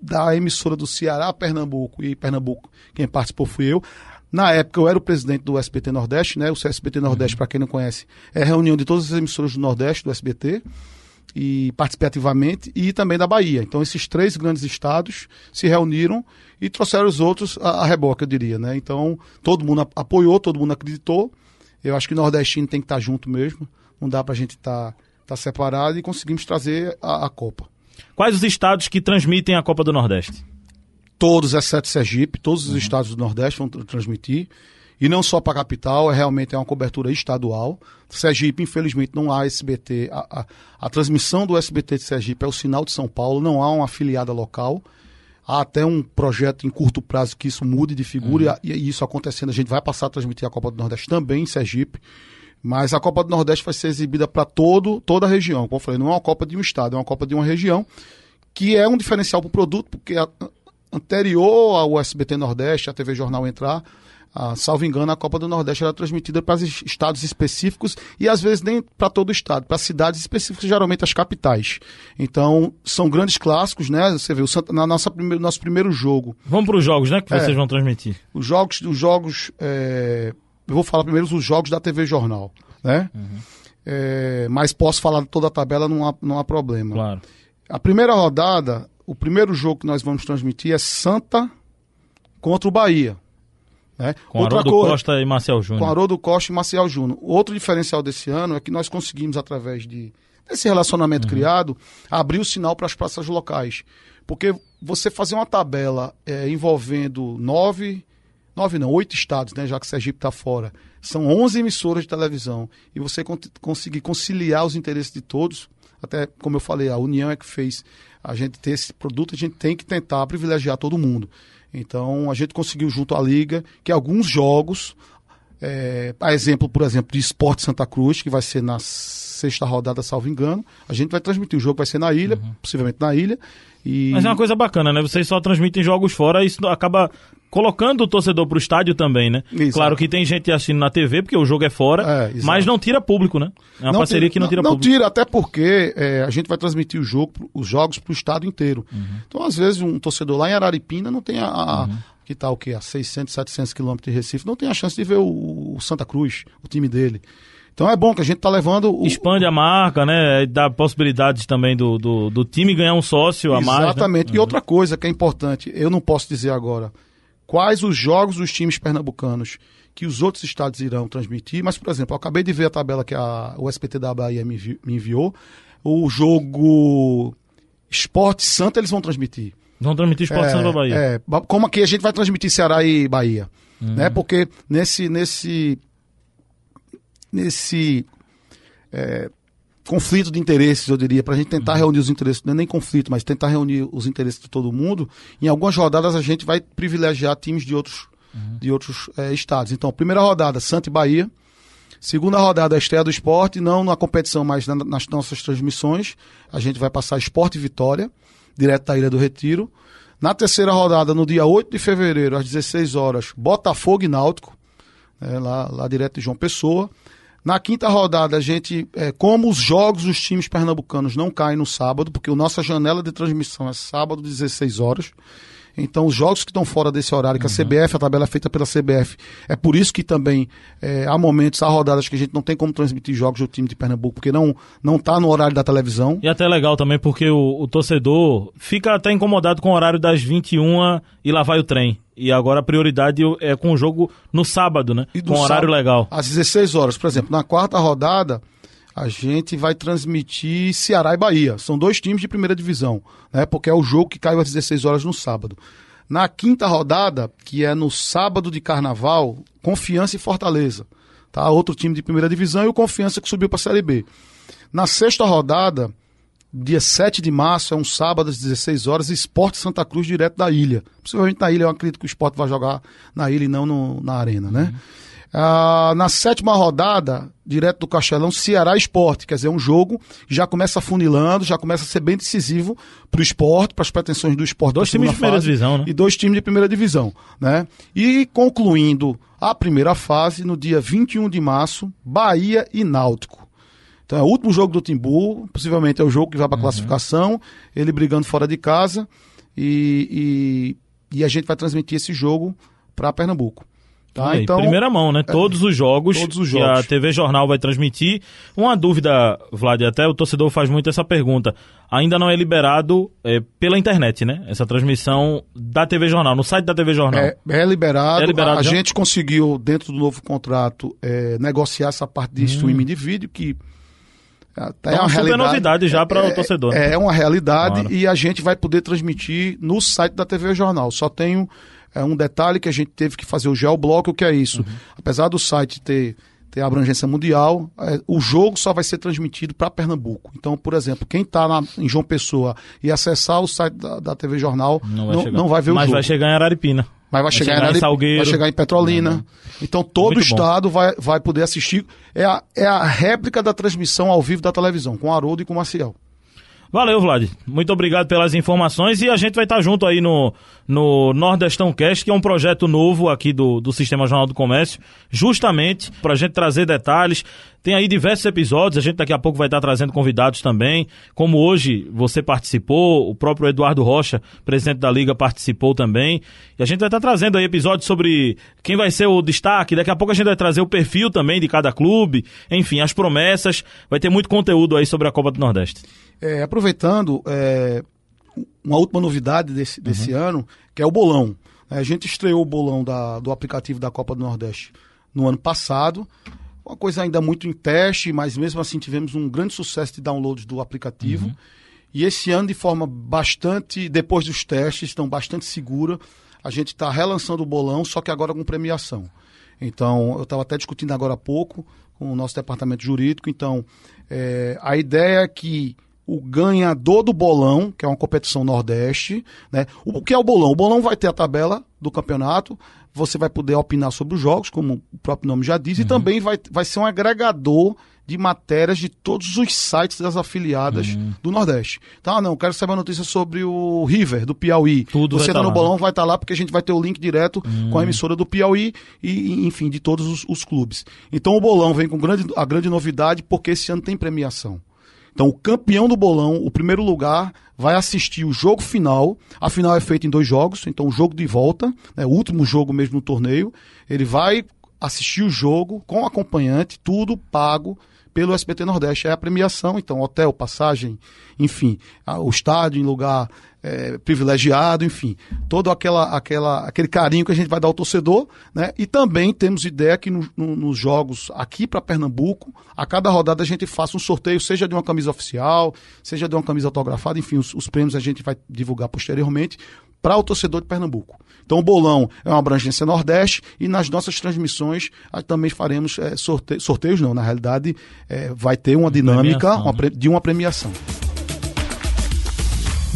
da emissora do Ceará, Pernambuco, e Pernambuco, quem participou fui eu. Na época eu era o presidente do SBT Nordeste, né? O SBT Nordeste, uhum. para quem não conhece, é a reunião de todas as emissoras do Nordeste, do SBT e participei ativamente, e também da Bahia. Então, esses três grandes estados se reuniram e trouxeram os outros a, a reboque, eu diria, né? Então, todo mundo apoiou, todo mundo acreditou. Eu acho que o nordestino tem que estar junto mesmo. Não dá para a gente estar tá, tá separado e conseguimos trazer a, a Copa.
Quais os estados que transmitem a Copa do Nordeste?
Todos, exceto Sergipe, todos os uhum. estados do Nordeste vão transmitir. E não só para a capital, é realmente é uma cobertura estadual. Sergipe, infelizmente, não há SBT. A, a, a, transmissão do SBT de Sergipe é o sinal de São Paulo, não há uma afiliada local. Há até um projeto em curto prazo que isso mude de figura, uhum. e, e, isso acontecendo, a gente vai passar a transmitir a Copa do Nordeste também em Sergipe. Mas a Copa do Nordeste vai ser exibida para todo toda a região. Como eu falei, não é uma Copa de um estado, é uma Copa de uma região, que é um diferencial para o produto, porque a, anterior ao SBT Nordeste, a TV Jornal entrar, ah, salvo engano, a Copa do Nordeste era transmitida para estados específicos e às vezes nem para todo o estado, para cidades específicas, geralmente as capitais. Então, são grandes clássicos, né? Você vê, o Santa, na nossa prime, nosso primeiro jogo.
Vamos para os jogos, né? Que é, vocês vão transmitir.
Os jogos, os jogos é, eu vou falar primeiro os jogos da TV Jornal, né? Uhum. É, mas posso falar toda a tabela, não há, não há problema.
Claro.
A primeira rodada, o primeiro jogo que nós vamos transmitir é Santa contra o Bahia. Né?
Com Outra Haroldo coisa, Costa e Marcel Júnior.
Com Haroldo Costa e Marcel Júnior. Outro diferencial desse ano é que nós conseguimos, através de, desse relacionamento uhum. criado, abrir o sinal para as praças locais. Porque você fazer uma tabela é, envolvendo nove, nove não, oito estados, né, já que Sergipe está fora, são onze emissoras de televisão, e você con conseguir conciliar os interesses de todos, até como eu falei, a União é que fez a gente ter esse produto, a gente tem que tentar privilegiar todo mundo. Então a gente conseguiu junto à Liga que alguns jogos, é, a exemplo, por exemplo, de Esporte Santa Cruz, que vai ser na sexta rodada, salvo engano, a gente vai transmitir o jogo, vai ser na ilha, uhum. possivelmente na ilha. E...
Mas é uma coisa bacana, né? Vocês só transmitem jogos fora isso acaba colocando o torcedor para o estádio também, né? Isso, claro que tem gente assistindo na TV, porque o jogo é fora, é, mas não tira público, né? É uma não parceria tira, que não tira
não,
público.
Não tira, até porque é, a gente vai transmitir o jogo, os jogos para o estado inteiro. Uhum. Então, às vezes, um torcedor lá em Araripina não tem a... a uhum. Que está o quê? A 600, 700 quilômetros de Recife, não tem a chance de ver o, o Santa Cruz, o time dele. Então é bom que a gente está levando. O...
Expande a marca, né? Dá possibilidades também do, do, do time ganhar um sócio a mais.
Né? Exatamente. Né? E uhum. outra coisa que é importante, eu não posso dizer agora quais os jogos dos times pernambucanos que os outros estados irão transmitir, mas, por exemplo, eu acabei de ver a tabela que a, o SPT da Bahia me, me enviou. O jogo Esporte Santa eles vão transmitir.
Vão transmitir Esporte é, Santa Bahia.
É, como aqui a gente vai transmitir Ceará e Bahia. Uhum. Né? Porque nesse, nesse, nesse é, conflito de interesses, eu diria, para a gente tentar uhum. reunir os interesses, não é nem conflito, mas tentar reunir os interesses de todo mundo, em algumas rodadas a gente vai privilegiar times de outros, uhum. de outros é, estados. Então, primeira rodada, Santa e Bahia. Segunda rodada, a estreia do esporte, não na competição, mas na, nas nossas transmissões. A gente vai passar Esporte Vitória, direto da Ilha do Retiro. Na terceira rodada, no dia 8 de fevereiro, às 16 horas, Botafogo e Náutico, é, lá, lá direto de João Pessoa. Na quinta rodada, a gente, é, como os jogos dos times pernambucanos não caem no sábado, porque a nossa janela de transmissão é sábado, 16 horas. Então, os jogos que estão fora desse horário, que uhum. a CBF, a tabela é feita pela CBF, é por isso que também é, há momentos, há rodadas que a gente não tem como transmitir jogos do time de Pernambuco, porque não não está no horário da televisão.
E até legal também, porque o, o torcedor fica até incomodado com o horário das 21 e lá vai o trem. E agora a prioridade é com o jogo no sábado, né? com horário
sábado,
legal.
Às 16 horas, por exemplo. Na quarta rodada, a gente vai transmitir Ceará e Bahia. São dois times de primeira divisão, né? Porque é o jogo que caiu às 16 horas no sábado. Na quinta rodada, que é no sábado de carnaval, Confiança e Fortaleza. Tá? Outro time de primeira divisão e o Confiança que subiu para a Série B. Na sexta rodada, dia 7 de março, é um sábado às 16 horas, Esporte Santa Cruz, direto da ilha. Possivelmente na ilha, eu acredito que o esporte vai jogar na ilha e não no, na arena, né? Uhum. Ah, na sétima rodada, direto do Castelão, Ceará Esporte, quer dizer, um jogo já começa funilando, já começa a ser bem decisivo para o esporte, para as pretensões do esporte.
Dois times de primeira
fase,
divisão, né?
E dois times de primeira divisão, né? E concluindo a primeira fase, no dia 21 de março, Bahia e Náutico. Então é o último jogo do Timbu, possivelmente é o jogo que vai para a
Uhum.
classificação, ele brigando fora de casa, e, e, e a gente vai transmitir esse jogo para Pernambuco. Tá?
Aí,
então,
primeira mão, né? Todos os jogos
todos os
que a
jogos.
TV Jornal vai transmitir. Uma dúvida, Vlad, até o torcedor faz muito essa pergunta. Ainda não é liberado é, pela internet, né? Essa transmissão da TV Jornal, no site da TV Jornal.
É, é liberado.
É liberado
a, gente conseguiu, dentro do novo contrato, é, negociar essa parte de streaming de vídeo, que até
Hum. É uma super
realidade.
novidade já para o torcedor. né?
É, é uma realidade
Claro.
e a gente vai poder transmitir no site da TV Jornal. Só tenho é, um detalhe que a gente teve que fazer o geobloco, que é isso.
Uhum.
Apesar do site ter, ter abrangência mundial, é, o jogo só vai ser transmitido para Pernambuco. Então, por exemplo, quem está em João Pessoa e acessar o site da, da TV Jornal
Não vai,
não, não vai ver o
Mas
jogo.
vai chegar em Araripina.
Mas vai, chegar,
chegar em
Arari-
Salgueiro.
vai chegar em Petrolina. Então todo o
Muito bom.
estado vai, vai poder assistir. É a, é a réplica da transmissão ao vivo da televisão, com Haroldo e com Maciel.
Valeu, Vlad. Muito obrigado pelas informações e a gente vai estar junto aí no, no Nordestão Cast, que é um projeto novo aqui do, do Sistema Jornal do Comércio, justamente para a gente trazer detalhes. Tem aí diversos episódios, a gente daqui a pouco vai estar trazendo convidados também. Como hoje você participou, o próprio Eduardo Rocha, presidente da Liga, participou também. E a gente vai estar trazendo aí episódios sobre quem vai ser o destaque. Daqui a pouco a gente vai trazer o perfil também de cada clube, enfim, as promessas. Vai ter muito conteúdo aí sobre a Copa do Nordeste.
É, aproveitando, é, uma última novidade desse, desse ano, que é o bolão. A gente estreou o bolão da- do aplicativo da Copa do Nordeste no ano passado. Uma coisa ainda muito em teste, mas mesmo assim tivemos um grande sucesso de downloads do aplicativo. E esse ano, de forma bastante, depois dos testes, estão bastante segura, a gente está relançando o bolão, só que agora com premiação. Então, eu estava até discutindo agora há pouco com o nosso departamento jurídico. Então, é, a ideia é que o ganhador do bolão, que é uma competição Nordeste, né? O que é o bolão? O bolão vai ter a tabela do campeonato, você vai poder opinar sobre os jogos, como o próprio nome já diz, e também vai, vai ser um agregador de matérias de todos os sites das afiliadas do Nordeste. Então, ah, não, quero saber a notícia sobre o River, do Piauí.
Tudo
você
tá
tá no
lá,
bolão, vai estar lá, porque a gente vai ter o link direto
Hum.
com a emissora do Piauí e, e, enfim, de todos os, os clubes. Então o bolão vem com grande, a grande novidade, porque esse ano tem premiação. Então, o campeão do bolão, o primeiro lugar, vai assistir o jogo final. A final é feita em dois jogos, então o jogo de volta, né, o último jogo mesmo no torneio. Ele vai assistir o jogo com acompanhante, tudo pago pelo SBT Nordeste. É a premiação, então, hotel, passagem, enfim, o estádio em lugar é, privilegiado, enfim, todo aquela, aquela, aquele carinho que a gente vai dar ao torcedor, né? E também temos ideia que no- no- nos jogos aqui para Pernambuco, a cada rodada a gente faça um sorteio, seja de uma camisa oficial, seja de uma camisa autografada, enfim, os, os prêmios a gente vai divulgar posteriormente para o torcedor de Pernambuco. Então o bolão é uma abrangência Nordeste e nas nossas transmissões também faremos eh, sorte- sorteios, não, na realidade eh, vai ter uma dinâmica uma
né?
pre- de uma premiação.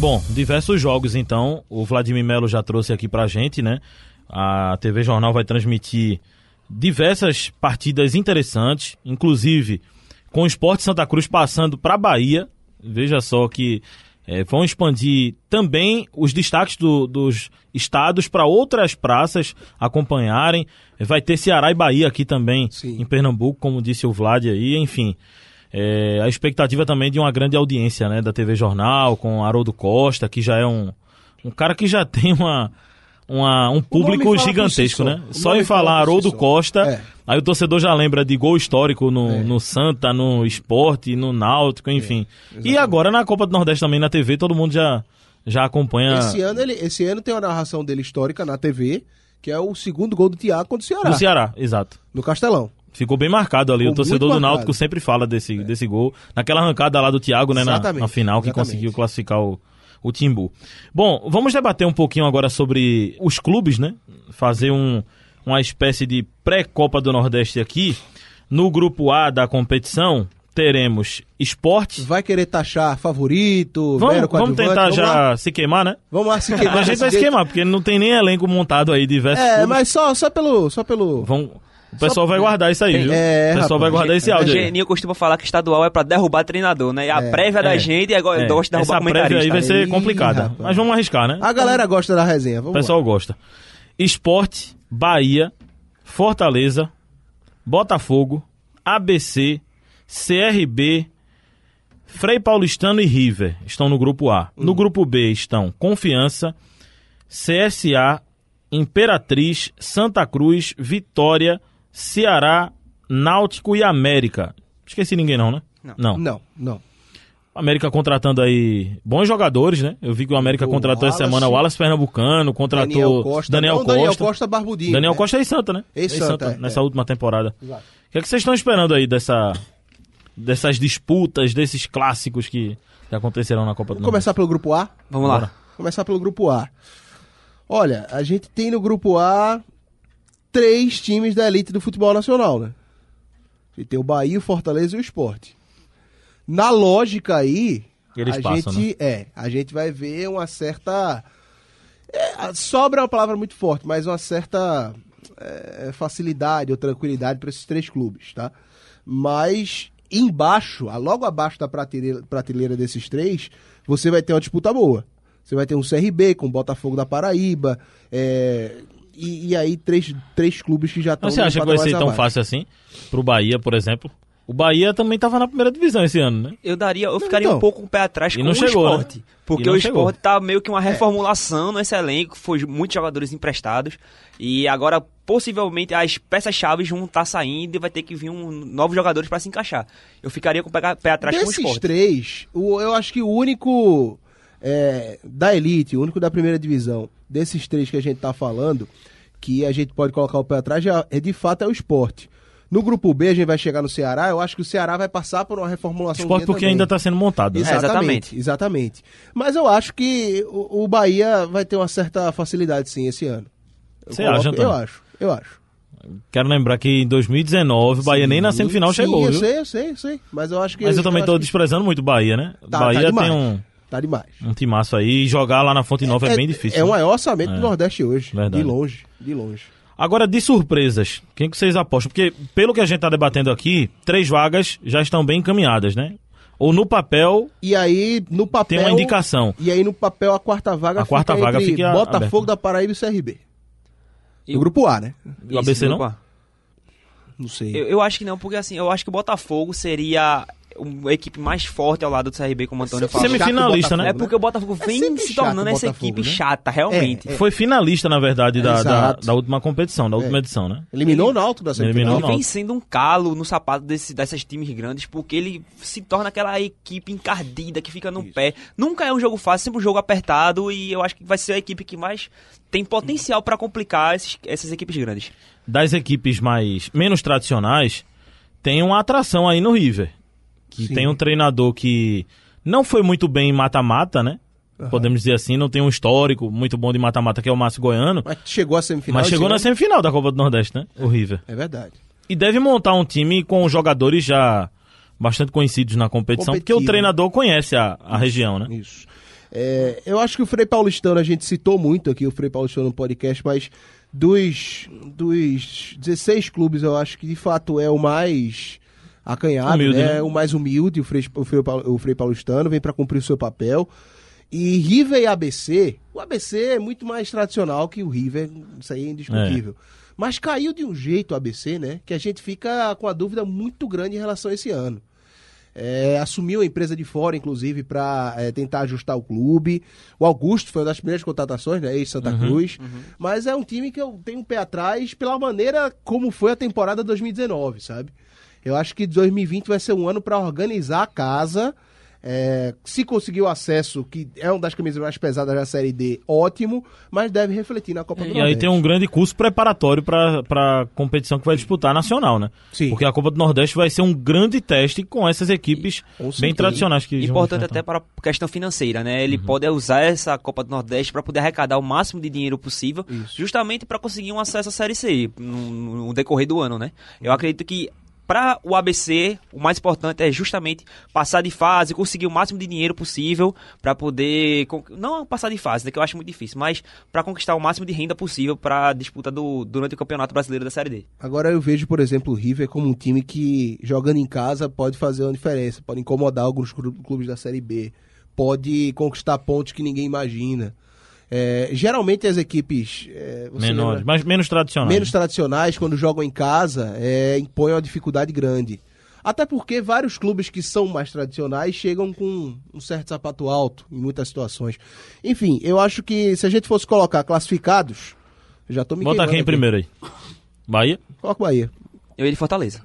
Bom, diversos jogos então. O Vladimir Melo já trouxe aqui pra gente, né? A TV Jornal vai transmitir diversas partidas interessantes, inclusive com o Esporte Santa Cruz passando para Bahia. Veja só que eh, vão expandir também os destaques do- dos estados para outras praças acompanharem. Vai ter Ceará e Bahia aqui também
Sim.
em Pernambuco, como disse o Vlad aí, enfim. É, a expectativa também de uma grande audiência né, da TV Jornal, com Haroldo Costa, que já é um, um cara que já tem uma, uma- um público gigantesco,
só.
né? Só em falar Haroldo. Costa,
É.
aí o torcedor já lembra de gol histórico no,
É.
no Santa, no Esporte, no Náutico, enfim. e agora na Copa do Nordeste também na TV, todo mundo já, já acompanha
Esse ano, ele, esse ano tem uma narração dele histórica na TV, que é o segundo gol do Thiago contra o Ceará,
no Ceará, exato.
no Castelão.
Ficou bem marcado ali.
Ficou
o torcedor do
marcado.
Náutico sempre fala desse, desse gol. Naquela arrancada lá do Thiago, né? Na,
Exatamente,
na final, que
exatamente.
conseguiu classificar o, o Timbu. Bom, vamos debater um pouquinho agora sobre os clubes, né? Fazer um, uma espécie de pré-Copa do Nordeste aqui. No grupo A da competição, teremos esporte.
Vai querer taxar favorito,
Vamos, vamos tentar
vamos
já
Lá.
se queimar, né?
Vamos lá se queimar.
A gente vai se queimar, porque não tem nem elenco montado aí, diversos
É,
clubes.
mas só, só pelo... Só pelo...
Vão, O pessoal vai guardar isso aí,
Tem-
viu?
é,
o pessoal vai
rapaz.
guardar esse
O
áudio aí.
Geninho costuma falar que estadual é pra derrubar treinador, né? E a
É,
prévia da
é,
gente é igual
É,
gosta de derrubar
essa prévia aí vai ser
Ih,
complicada.
rapaz.
Mas vamos arriscar, né?
A galera gosta da resenha.
O
Vamos
pessoal gosta. Esporte, Bahia, Fortaleza, Botafogo, ABC, CRB, Frei Paulistano e River estão no grupo A. No grupo B estão Confiança, CSA, Imperatriz, Santa Cruz, Vitória, Ceará, Náutico e América. Esqueci ninguém não, né?
Não.
Não.
Não, não.
América contratando aí bons jogadores, né? Eu vi que o América
O
contratou essa
Wallace,
semana o Wallace Pernambucano, contratou
Daniel Costa.
Daniel
não,
Costa.
Daniel Costa Barbudinho.
Daniel
né?
Costa é em Santa, né?
Ex-Santa, é,
nessa
é.
última temporada.
Exato.
O que é que vocês estão esperando aí dessa, dessas disputas, desses clássicos que, que acontecerão na Copa do
Vamos começar pelo grupo A?
Vamos lá.
Bora.
Começar pelo grupo A. Olha, a gente tem no grupo A três times da elite do futebol nacional, né? Gente tem o Bahia, o Fortaleza e o Esporte. Na lógica aí,
Eles
a
passam,
gente é, a gente vai ver uma certa é, sobra é uma palavra muito forte, mas uma certa é, facilidade ou tranquilidade para esses três clubes, tá? Mas embaixo, logo abaixo da prateleira, prateleira desses três, você vai ter uma disputa boa. Você vai ter um CRB com o Botafogo da Paraíba, é, e, e aí três, três clubes que já estão
Mas você acha que vai ser tão fácil assim? Pro Bahia, por exemplo? O Bahia também tava na primeira divisão esse ano, né?
Eu daria, eu ficaria
então.
um pouco com o pé atrás com
não
o
chegou, né?
esporte. Porque
E não
o
chegou.
esporte tá meio que uma reformulação nesse elenco, foi muitos jogadores emprestados. E agora, possivelmente, as peças-chave vão estar saindo e vai ter que vir um, novos jogadores para se encaixar. Eu ficaria com o pé, pé atrás com o
Desses
esporte.
três, o- eu acho que o único é, da elite, o único da primeira divisão, desses três que a gente tá falando, que a gente pode colocar o pé atrás, é, é de fato é o esporte. No grupo B, a gente vai chegar no Ceará. Eu acho que o Ceará vai passar por uma reformulação.
Esporte porque ainda tá sendo montado. né?
É,
Exatamente,
exatamente.
exatamente. Mas eu acho que o, o Bahia vai ter uma certa facilidade sim esse ano. Eu
Você
coloco-
acha, Antônio?
Eu acho, eu acho.
Quero lembrar que em 2019 o Bahia nem na semifinal
Sim,
chegou,
eu
viu?
sei, eu sei, eu sei. Mas eu acho que.
Mas eu também tô
acho que
desprezando muito o Bahia, né? O
Tá- tá
Bahia
demais.
tem um,
Tá demais.
um timaço aí e jogar lá na Fonte Nova é, bem difícil.
É o
né?
maior orçamento
É.
do Nordeste hoje.
Verdade.
De longe, de longe.
Agora, de surpresas, quem que vocês apostam? Porque, pelo que a gente tá debatendo aqui, três vagas já estão bem encaminhadas, né? Ou no papel
E aí, no papel.
tem uma indicação.
E aí, no papel, a quarta vaga
A quarta vaga
entre
fica
Botafogo
aberta.
da Paraíba e CRB.
E
No grupo A, né?
O ABC não?
Não sei.
Eu, eu acho que não, porque assim, eu acho que o Botafogo seria uma equipe mais forte ao lado do CRB, como o Antônio falou.
Semifinalista, né?
É porque o Botafogo
É
vem se tornando essa
Botafogo,
equipe
né?
chata, realmente.
É,
Foi finalista, na verdade, da, da, da última competição, da última edição, né?
Eliminou o Náutico da semifinal.
Ele vem sendo um calo no sapato desse, dessas times grandes, porque ele se torna aquela equipe encardida que fica no pé. Nunca é um jogo fácil, sempre um jogo apertado, e eu acho que vai ser a equipe que mais tem potencial para complicar esses- essas equipes grandes.
Das equipes mais menos tradicionais, tem uma atração aí no River. Que
Sim.
tem um treinador que não foi muito bem em mata-mata, né? Podemos dizer assim, não tem um histórico muito bom de mata-mata, que é o Márcio Goiano.
Mas chegou à semifinal.
Mas chegou na semifinal da Copa do Nordeste, né? O River.
É verdade.
E deve montar um time com jogadores já bastante conhecidos na competição, porque o treinador conhece a, a região, né?
Isso. É, eu acho que o Frei Paulistano, a gente citou muito aqui o Frei Paulistano no podcast, mas dos, dos 16 clubes, eu acho que de fato é o mais acanhado,
Humilde,
né?
né?
o mais humilde, o Frei, o, Frei, o Frei Paulistano, vem para cumprir o seu papel. E River e ABC, o ABC é muito mais tradicional que o River, isso aí é indiscutível. Mas caiu de um jeito o ABC, né? Que a gente fica com a dúvida muito grande em relação a esse ano. É, assumiu a empresa de fora, inclusive, para tentar ajustar o clube. O Augusto foi uma das primeiras contratações, né? Ex-Santa Cruz. Mas é um time que eu tenho um pé atrás pela maneira como foi a temporada 2019, sabe? Eu acho que 2020 vai ser um ano para organizar a casa. É, se conseguir o acesso, que é uma das camisas mais pesadas da Série D, ótimo, mas deve refletir na Copa do
E aí
Nordeste.
tem um grande curso preparatório para a competição que vai disputar nacional, né?
Sim.
Porque a Copa do Nordeste vai ser um grande teste com essas equipes
Com
bem tradicionais que vão
Importante até para a questão financeira, né?
Uhum.
Ele pode usar essa Copa do Nordeste para poder arrecadar o máximo de dinheiro possível,
Isso.
justamente para conseguir um acesso à Série C no, no decorrer do ano, né? Eu acredito que para o ABC, o mais importante é justamente passar de fase, conseguir o máximo de dinheiro possível para poder. Não passar de fase, né, que eu acho muito difícil, mas para conquistar o máximo de renda possível para a disputa do, durante o Campeonato Brasileiro da Série D.
Agora eu vejo, por exemplo, o River como um time que, jogando em casa, pode fazer uma diferença, pode incomodar alguns clubes da Série B, pode conquistar pontos que ninguém imagina. É, geralmente as equipes é,
menores, lembra, mas menos tradicionais.
Menos tradicionais, quando jogam em casa, é, impõem uma dificuldade grande. Até porque vários clubes que são mais tradicionais chegam com um certo sapato alto em muitas situações. Enfim, eu acho que se a gente fosse colocar classificados, já tô me
Bota quem aqui. primeiro aí? Bahia?
Coloca Bahia.
Eu ia de Fortaleza.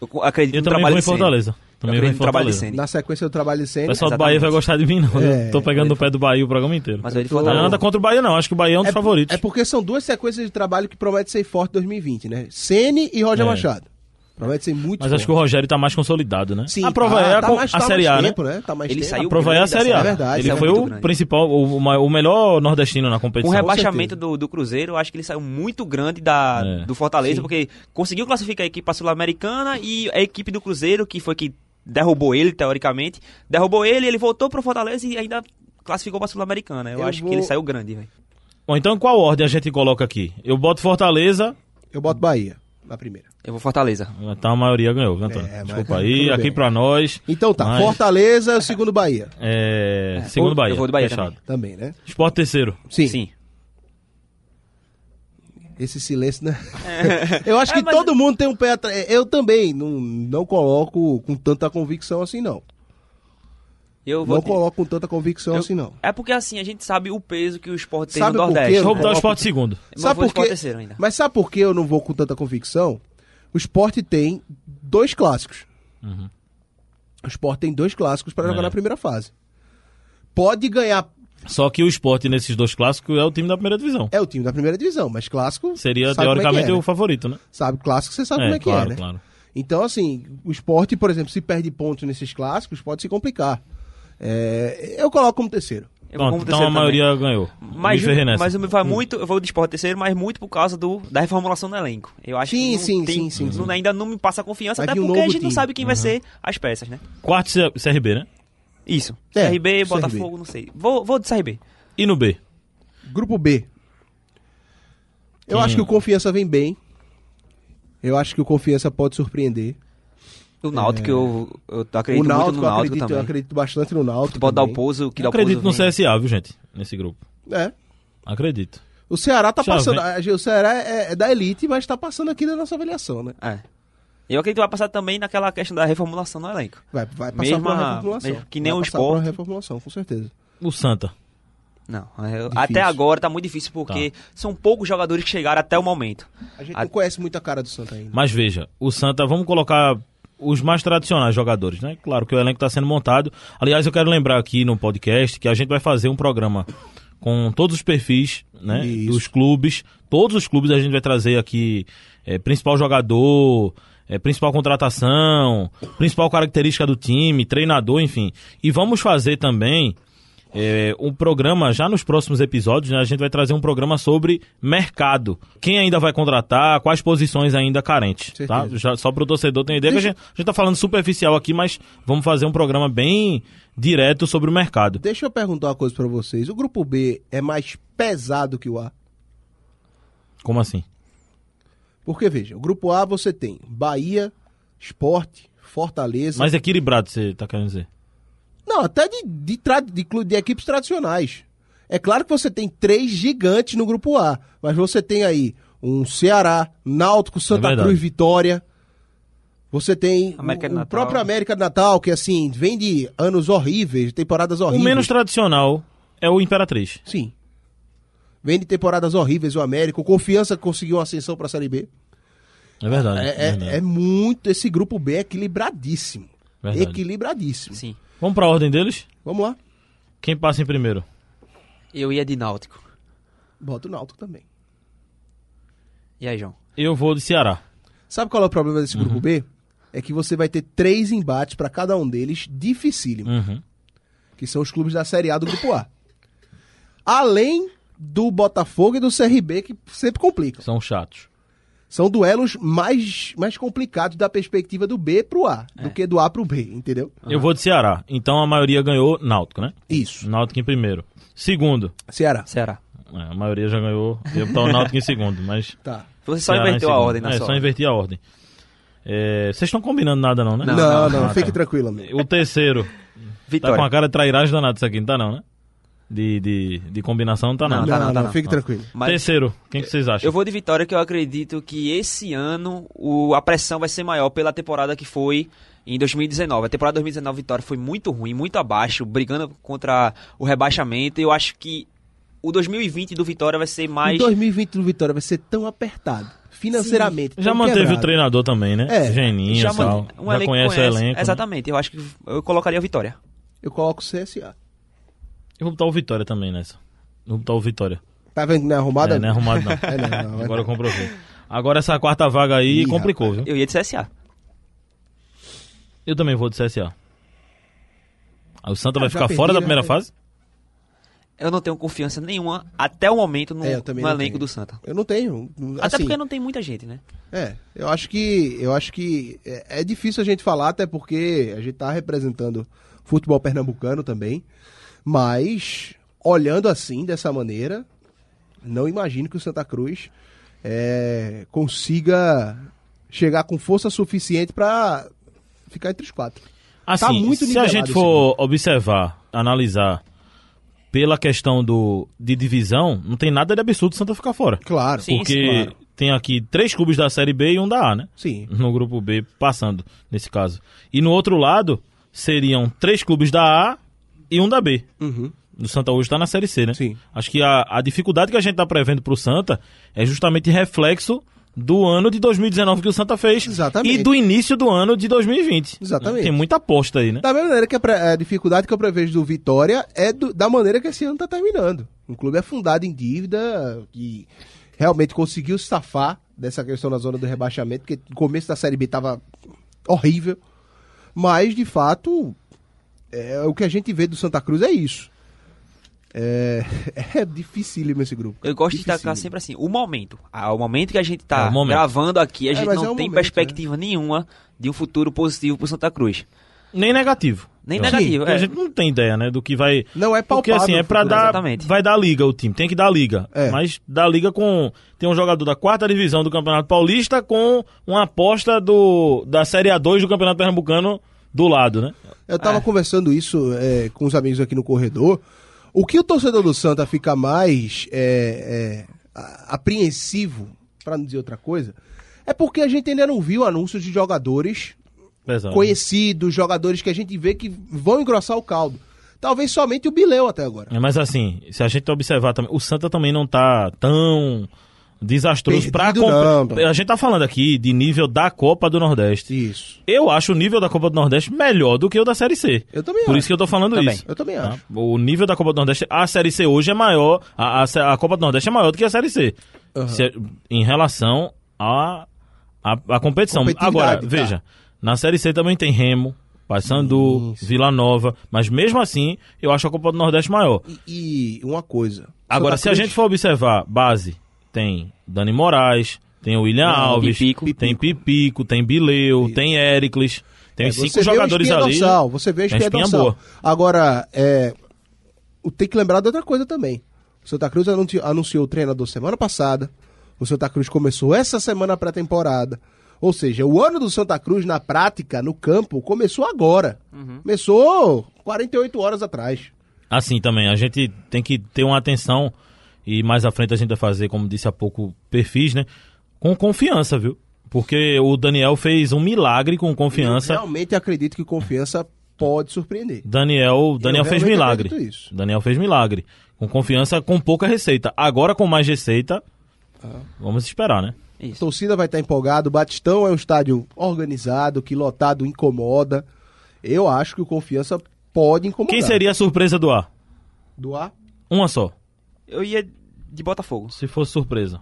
Eu acredito
eu
no trabalho
vou em Fortaleza. Também vem Fortaleza.
Na sequência do trabalho de Sene.
O pessoal do Bahia vai gostar de mim, não. É, Tô pegando no pé do Bahia o programa inteiro.
Mas ele Fortaleza.
Não anda contra o Bahia, não. Acho que o Bahia é um dos
é,
favoritos.
É porque são duas sequências de trabalho que prometem ser forte em 2020, né? Sene e Roger é. Machado. Promete ser muito
Mas
forte.
acho que o Rogério tá mais consolidado, né?
Sim,
a prova
tá,
é a,
tá mais,
a
tá
Série A,
tempo,
né?
né? Tá mais
ele
tempo.
saiu
a prova é a Série A.
É verdade,
ele foi o
grande.
principal, o, o, melhor nordestino na competição.
Com o rebaixamento do, do Cruzeiro, eu acho que ele saiu muito grande da,
É.
do Fortaleza,
Sim.
porque conseguiu classificar a equipe para Sul-Americana e a equipe do Cruzeiro, que foi que derrubou ele, teoricamente, derrubou ele, ele voltou pro Fortaleza e ainda classificou para Sul-Americana. Eu,
Eu
acho
vou-
que ele saiu grande, velho.
Bom, então qual ordem a gente coloca aqui? Eu boto Fortaleza,
Eu boto Bahia na primeira.
Eu vou Fortaleza.
então a maioria ganhou, viu, Antônio?
É, mas
Desculpa
tudo
aí, aqui
bem.
pra nós.
Então tá,
Mas-
Fortaleza, segundo Bahia.
É, segundo
eu
Bahia.
vou do Bahia
fechado.
Também, né?
Esporte terceiro.
Sim.
Sim.
Esse silêncio, né? Eu acho
É,
que
mas-
todo mundo tem um pé atrás. Eu também não, não coloco com tanta convicção assim, não.
Eu vou
Não
de-
coloco com tanta convicção
eu-
assim, não.
É porque assim, a gente sabe o peso que o esporte tem
Sabe
no? Nordeste.
Eu
Vou botar o esporte segundo.
Eu
Sabe por quê?
Sport terceiro ainda.
Mas sabe por que eu não vou com tanta convicção? O esporte tem dois clássicos. O esporte tem dois clássicos para jogar
É.
na primeira fase. Pode ganhar.
Só que o esporte nesses dois clássicos é o time da primeira divisão.
É o time da primeira divisão, mas clássico.
Seria,
é que
teoricamente,
é, né?
o favorito, né?
Sabe, clássico você sabe
É,
como é que
claro,
é, né?
claro.
Então, assim, o esporte, por exemplo, se perde pontos nesses clássicos, pode se complicar. É, eu coloco como terceiro.
Eu
Pronto, então a
terceiro também.
maioria ganhou.
Mas,
Me
mas o meu vai muito, eu vou de esporte terceiro, mas muito por causa do, da reformulação do elenco. Eu acho
Sim,
que não
sim,
tem-
sim, sim,
não-
sim.
ainda não me passa confiança,
Vai
até
vir um
porque a gente não
time.
sabe quem vai ser as peças, né?
Quarto C- CRB, né?
Isso.
É,
CRB,
CRB.
Botafogo, não sei. Vou, vou de CRB.
E no B?
Grupo B. Eu
Quem-
acho que o Confiança vem bem. Eu acho que o Confiança pode surpreender.
O Náutico, eu, eu acredito
o Náutico,
muito no
eu
Náutico
acredito, eu
também.
acredito bastante no Náutico.
Pode dar o pouso, que
Eu
dá o pouso.
acredito no
vem.
CSA, viu, gente? Nesse grupo.
É.
Acredito.
O Ceará tá
Já
passando.
vem.
O Ceará é, é da elite, mas tá passando aqui na nossa avaliação, né?
É. Eu acredito que vai passar também naquela questão da reformulação do elenco.
Vai, vai passar
Mesmo
por reformulação.
mesmo que nem
vai
o
passar por uma
esporte.
reformulação, com certeza.
O Santa.
Não, eu- até
Difícil.
agora tá muito difícil porque são poucos jogadores que chegaram até o momento.
A gente
A-
não conhece muito a cara do Santa ainda.
Mas veja, o Santa, vamos colocar os mais tradicionais jogadores, né? Claro que o elenco está sendo montado. Aliás, eu quero lembrar aqui no podcast que a gente vai fazer um programa com todos os perfis, né?
Isso.
Dos clubes. Todos os clubes a gente vai trazer aqui é, principal jogador, é, principal contratação, principal característica do time, treinador, enfim. E vamos fazer também é, um programa, já nos próximos episódios, né, a gente vai trazer um programa sobre mercado. Quem ainda vai contratar, quais posições ainda carentes, tá? Já, só para o torcedor ter ideia, que a gente, a gente tá falando superficial aqui, mas vamos fazer um programa bem direto sobre o mercado.
Deixa eu perguntar uma coisa pra vocês. O grupo B é mais pesado que o A?
Como assim?
Porque, veja, o grupo A você tem Bahia, Esporte, Fortaleza.
Mais equilibrado, você tá querendo dizer?
Não, até de, de, de, de equipes tradicionais. É claro que você tem três gigantes no grupo A, mas você tem aí um Ceará, Náutico, Santa
verdade.
Cruz, Vitória. Você tem o, o próprio América de Natal, que assim, vem de anos horríveis, temporadas
O
horríveis.
menos tradicional é o Imperatriz.
Sim. Vem de temporadas horríveis o América. O Confiança conseguiu uma ascensão pra Série B.
É verdade.
É, é-
verdade.
é muito. Esse grupo B é equilibradíssimo.
Verdade.
Equilibradíssimo.
Sim.
Vamos pra ordem deles?
Vamos lá.
Quem passa em primeiro?
Eu ia de Náutico.
Bota o Náutico também.
E aí, João?
Eu vou de Ceará.
Sabe qual é o problema desse
Uhum.
grupo B? É que você vai ter três embates pra cada um deles dificílimo,
Uhum.
que são os clubes da Série A do grupo A. Além do Botafogo e do CRB, que sempre complicam.
São chatos.
São duelos mais, mais complicados da perspectiva do B pro A, do que do A pro B, entendeu?
Eu vou de Ceará. Então a maioria ganhou Náutico, né?
Isso.
Náutico em primeiro. Segundo.
Ceará.
Ceará.
É, a maioria já ganhou. Eu botar o Náutico em segundo, mas.
Tá.
Você só
Ceará
inverteu a ordem na
É, só inverti a ordem. É, Vocês estão combinando nada, não, né?
Não,
Não,
não,
não,
fique
tá.
tranquilo, amigo.
O terceiro. Tá
Vitória.
com a cara de trairagem danada isso aqui, não tá não, né? De, de, de combinação não tá
Não,
nada.
Não,
tá
não,
não, tá não.
fique tranquilo.
Mas
Terceiro, quem que vocês acham?
eu vou de Vitória que eu acredito que esse ano o, a pressão vai ser maior pela temporada que foi em 2019. A temporada 2019 Vitória foi muito ruim, muito abaixo, brigando contra o rebaixamento. E eu acho que o 2020 do Vitória vai ser mais...
Em 2020 do Vitória vai ser tão apertado, financeiramente.
Já
tão
manteve
quebrado.
o treinador também, né?
É,
Geninho e
já,
tal.
man- um
já
elenco
conhece, o elenco. né?
Exatamente, eu acho que eu colocaria o Vitória.
Eu coloco o CSA.
Eu vou botar o Vitória também nessa. Vou botar o Vitória.
Tá vendo que não é arrumado?
É, não é arrumado não.
É, não, não,
Agora eu comprovei. Agora essa quarta vaga aí
Ih,
complicou, viu?
Eu ia de CSA.
Eu também vou de CSA. Aí o Santa
Ah,
vai
já
ficar
perdi,
fora da
né?
primeira fase?
Eu não tenho confiança nenhuma até o momento no,
É,
no elenco do Santa.
Eu não tenho.
Até
assim,
porque não tem muita gente, né?
É, eu acho que eu acho que é, é difícil a gente falar até porque a gente tá representando futebol pernambucano também, mas olhando assim dessa maneira, não imagino que o Santa Cruz é, consiga chegar com força suficiente para ficar entre os quatro.
Assim,
Tá muito
se a gente for observar, analisar pela questão do, de divisão, não tem nada de absurdo o Santa ficar fora.
Claro,
Sim,
Porque
claro.
tem aqui três clubes da Série B e um da A, né?
Sim.
No grupo B, passando, nesse caso. E no outro lado, seriam três clubes da A e um da B.
Uhum.
O Santa hoje está na Série C, né?
Sim.
Acho que a, a dificuldade que a gente está prevendo para o Santa é justamente reflexo do ano de 2019 que o Santa fez
Exatamente.
e do início do ano de 2020.
Exatamente.
Tem muita aposta aí, né?
Da mesma maneira que a, a dificuldade que eu prevejo do Vitória é do- da maneira que esse ano tá terminando. Um clube é fundado em dívida e realmente conseguiu se safar dessa questão na zona do rebaixamento, porque no começo da Série B tava horrível. Mas, de fato, é, o que a gente vê do Santa Cruz é isso. É, é dificílimo esse grupo.
Eu gosto de destacar sempre assim, o momento. Ah, o momento que a gente tá
É,
gravando aqui, a
É,
gente não
é o
tem
momento,
perspectiva nenhuma de um futuro positivo pro Santa Cruz.
Nem negativo.
Nem negativo,
Porque
é.
A gente não tem ideia, né, do que vai...
Não é
Porque
palpável.
assim, é
futuro.
dar...
exatamente.
Vai dar liga o time, tem que dar liga.
É.
Mas dar liga com... Tem um jogador da quarta divisão do Campeonato Paulista com uma aposta do da Série A2 do Campeonato Pernambucano do lado, né?
Eu tava conversando isso é, com os amigos aqui no corredor. O que o torcedor do Santa fica mais é, é, apreensivo, pra não dizer outra coisa, é porque a gente ainda não viu anúncios de jogadores
Pesado.
conhecidos, jogadores que a gente vê que vão engrossar o caldo. Talvez somente o Bileu até agora.
É, Mas assim, se a gente observar também, o Santa também não tá tão desastroso
pô.
A gente tá falando aqui de nível da Copa do Nordeste.
Isso.
Eu acho o nível da Copa do Nordeste melhor do que o da Série C.
Eu também
Por
acho.
isso que eu tô falando
Também.
isso.
Eu também
tá?
acho.
O nível da Copa do Nordeste, a Série C hoje é maior, a, a, a Copa do Nordeste é maior do que a Série C.
Aham.
Se- em relação à a, a, competição.
Competitividade,
Agora,
tá.
veja, na Série C também tem Remo, Paysandu,
Isso.
Vila Nova, mas mesmo assim, eu acho a Copa do Nordeste maior.
E, e uma coisa.
Agora, se a gente for observar, base, tem Dani Moraes, tem o William
Não,
Alves,
Pipico.
tem Pipico, tem Bileu, tem Éricles, tem
É,
cinco jogadores
a
ali.
dorsal, você vê a
Tem
espinha,
espinha
dorsal.
boa.
Agora, é, tem que lembrar de outra coisa também. O Santa Cruz anunci- anunciou o treinador semana passada. O Santa Cruz começou essa semana a pré-temporada. Ou seja, o ano do Santa Cruz na prática, no campo, começou agora. Começou 48 horas atrás.
Assim também, a gente tem que ter uma atenção e mais à frente a gente vai fazer, como disse há pouco, perfis, né? Com confiança, viu? Porque o Daniel fez um milagre com
Eu
confiança.
realmente acredito que confiança pode surpreender.
Daniel, Daniel fez milagre. Daniel fez milagre. Com confiança, com pouca receita. Agora com mais receita,
Ah.
vamos esperar, né?
A
Isso.
torcida vai estar empolgada. O Batistão é um estádio organizado, que lotado incomoda. Eu acho que o confiança pode incomodar.
Quem seria a surpresa do A?
Do A?
Uma só,
Eu ia de Botafogo.
se fosse surpresa.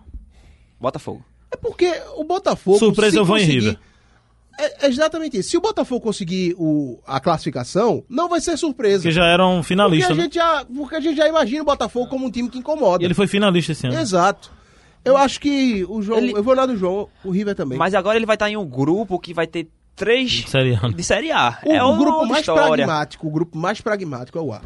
Botafogo.
É porque o Botafogo.
Surpresa eu vou em River.
É é exatamente isso. Se o Botafogo conseguir o, a classificação, não vai ser surpresa.
Porque já era um
porque,
finalista,
a
né?
gente já, porque a gente já imagina o Botafogo como um time que incomoda.
E ele foi finalista esse ano.
Exato. Eu acho que o João.
Ele-
Eu vou lá do João, o River também.
Mas agora ele vai estar em um grupo que vai ter três
Série A.
de Série A.
o,
é
o grupo mais
história.
pragmático, o grupo mais pragmático é o A.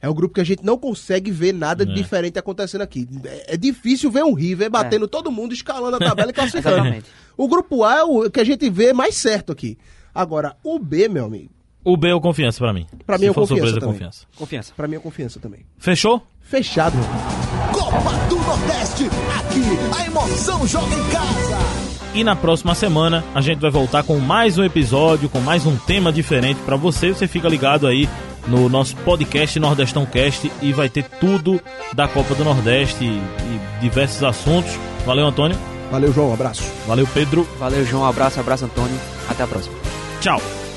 É o grupo que a gente não consegue ver nada de
É.
diferente acontecendo aqui. É, é difícil ver um River batendo todo mundo, escalando a tabela e classificando.
Exatamente.
O grupo A é o que a gente vê mais certo aqui. Agora, o B, meu amigo,
O B é o confiança pra mim.
Pra mim é o confiança
surpresa,
também.
confiança.
Confiança.
pra mim é confiança também.
Fechou?
Fechado, meu amigo.
Copa do Nordeste, aqui a emoção joga em casa.
E na próxima semana a gente vai voltar com mais um episódio, com mais um tema diferente pra você. Você fica ligado aí no nosso podcast Nordestão Cast e vai ter tudo da Copa do Nordeste e, e diversos assuntos. Valeu, Antônio.
Valeu, João. Um abraço.
Valeu, Pedro.
Valeu, João. Um abraço, abraço, Antônio. Até a próxima.
Tchau.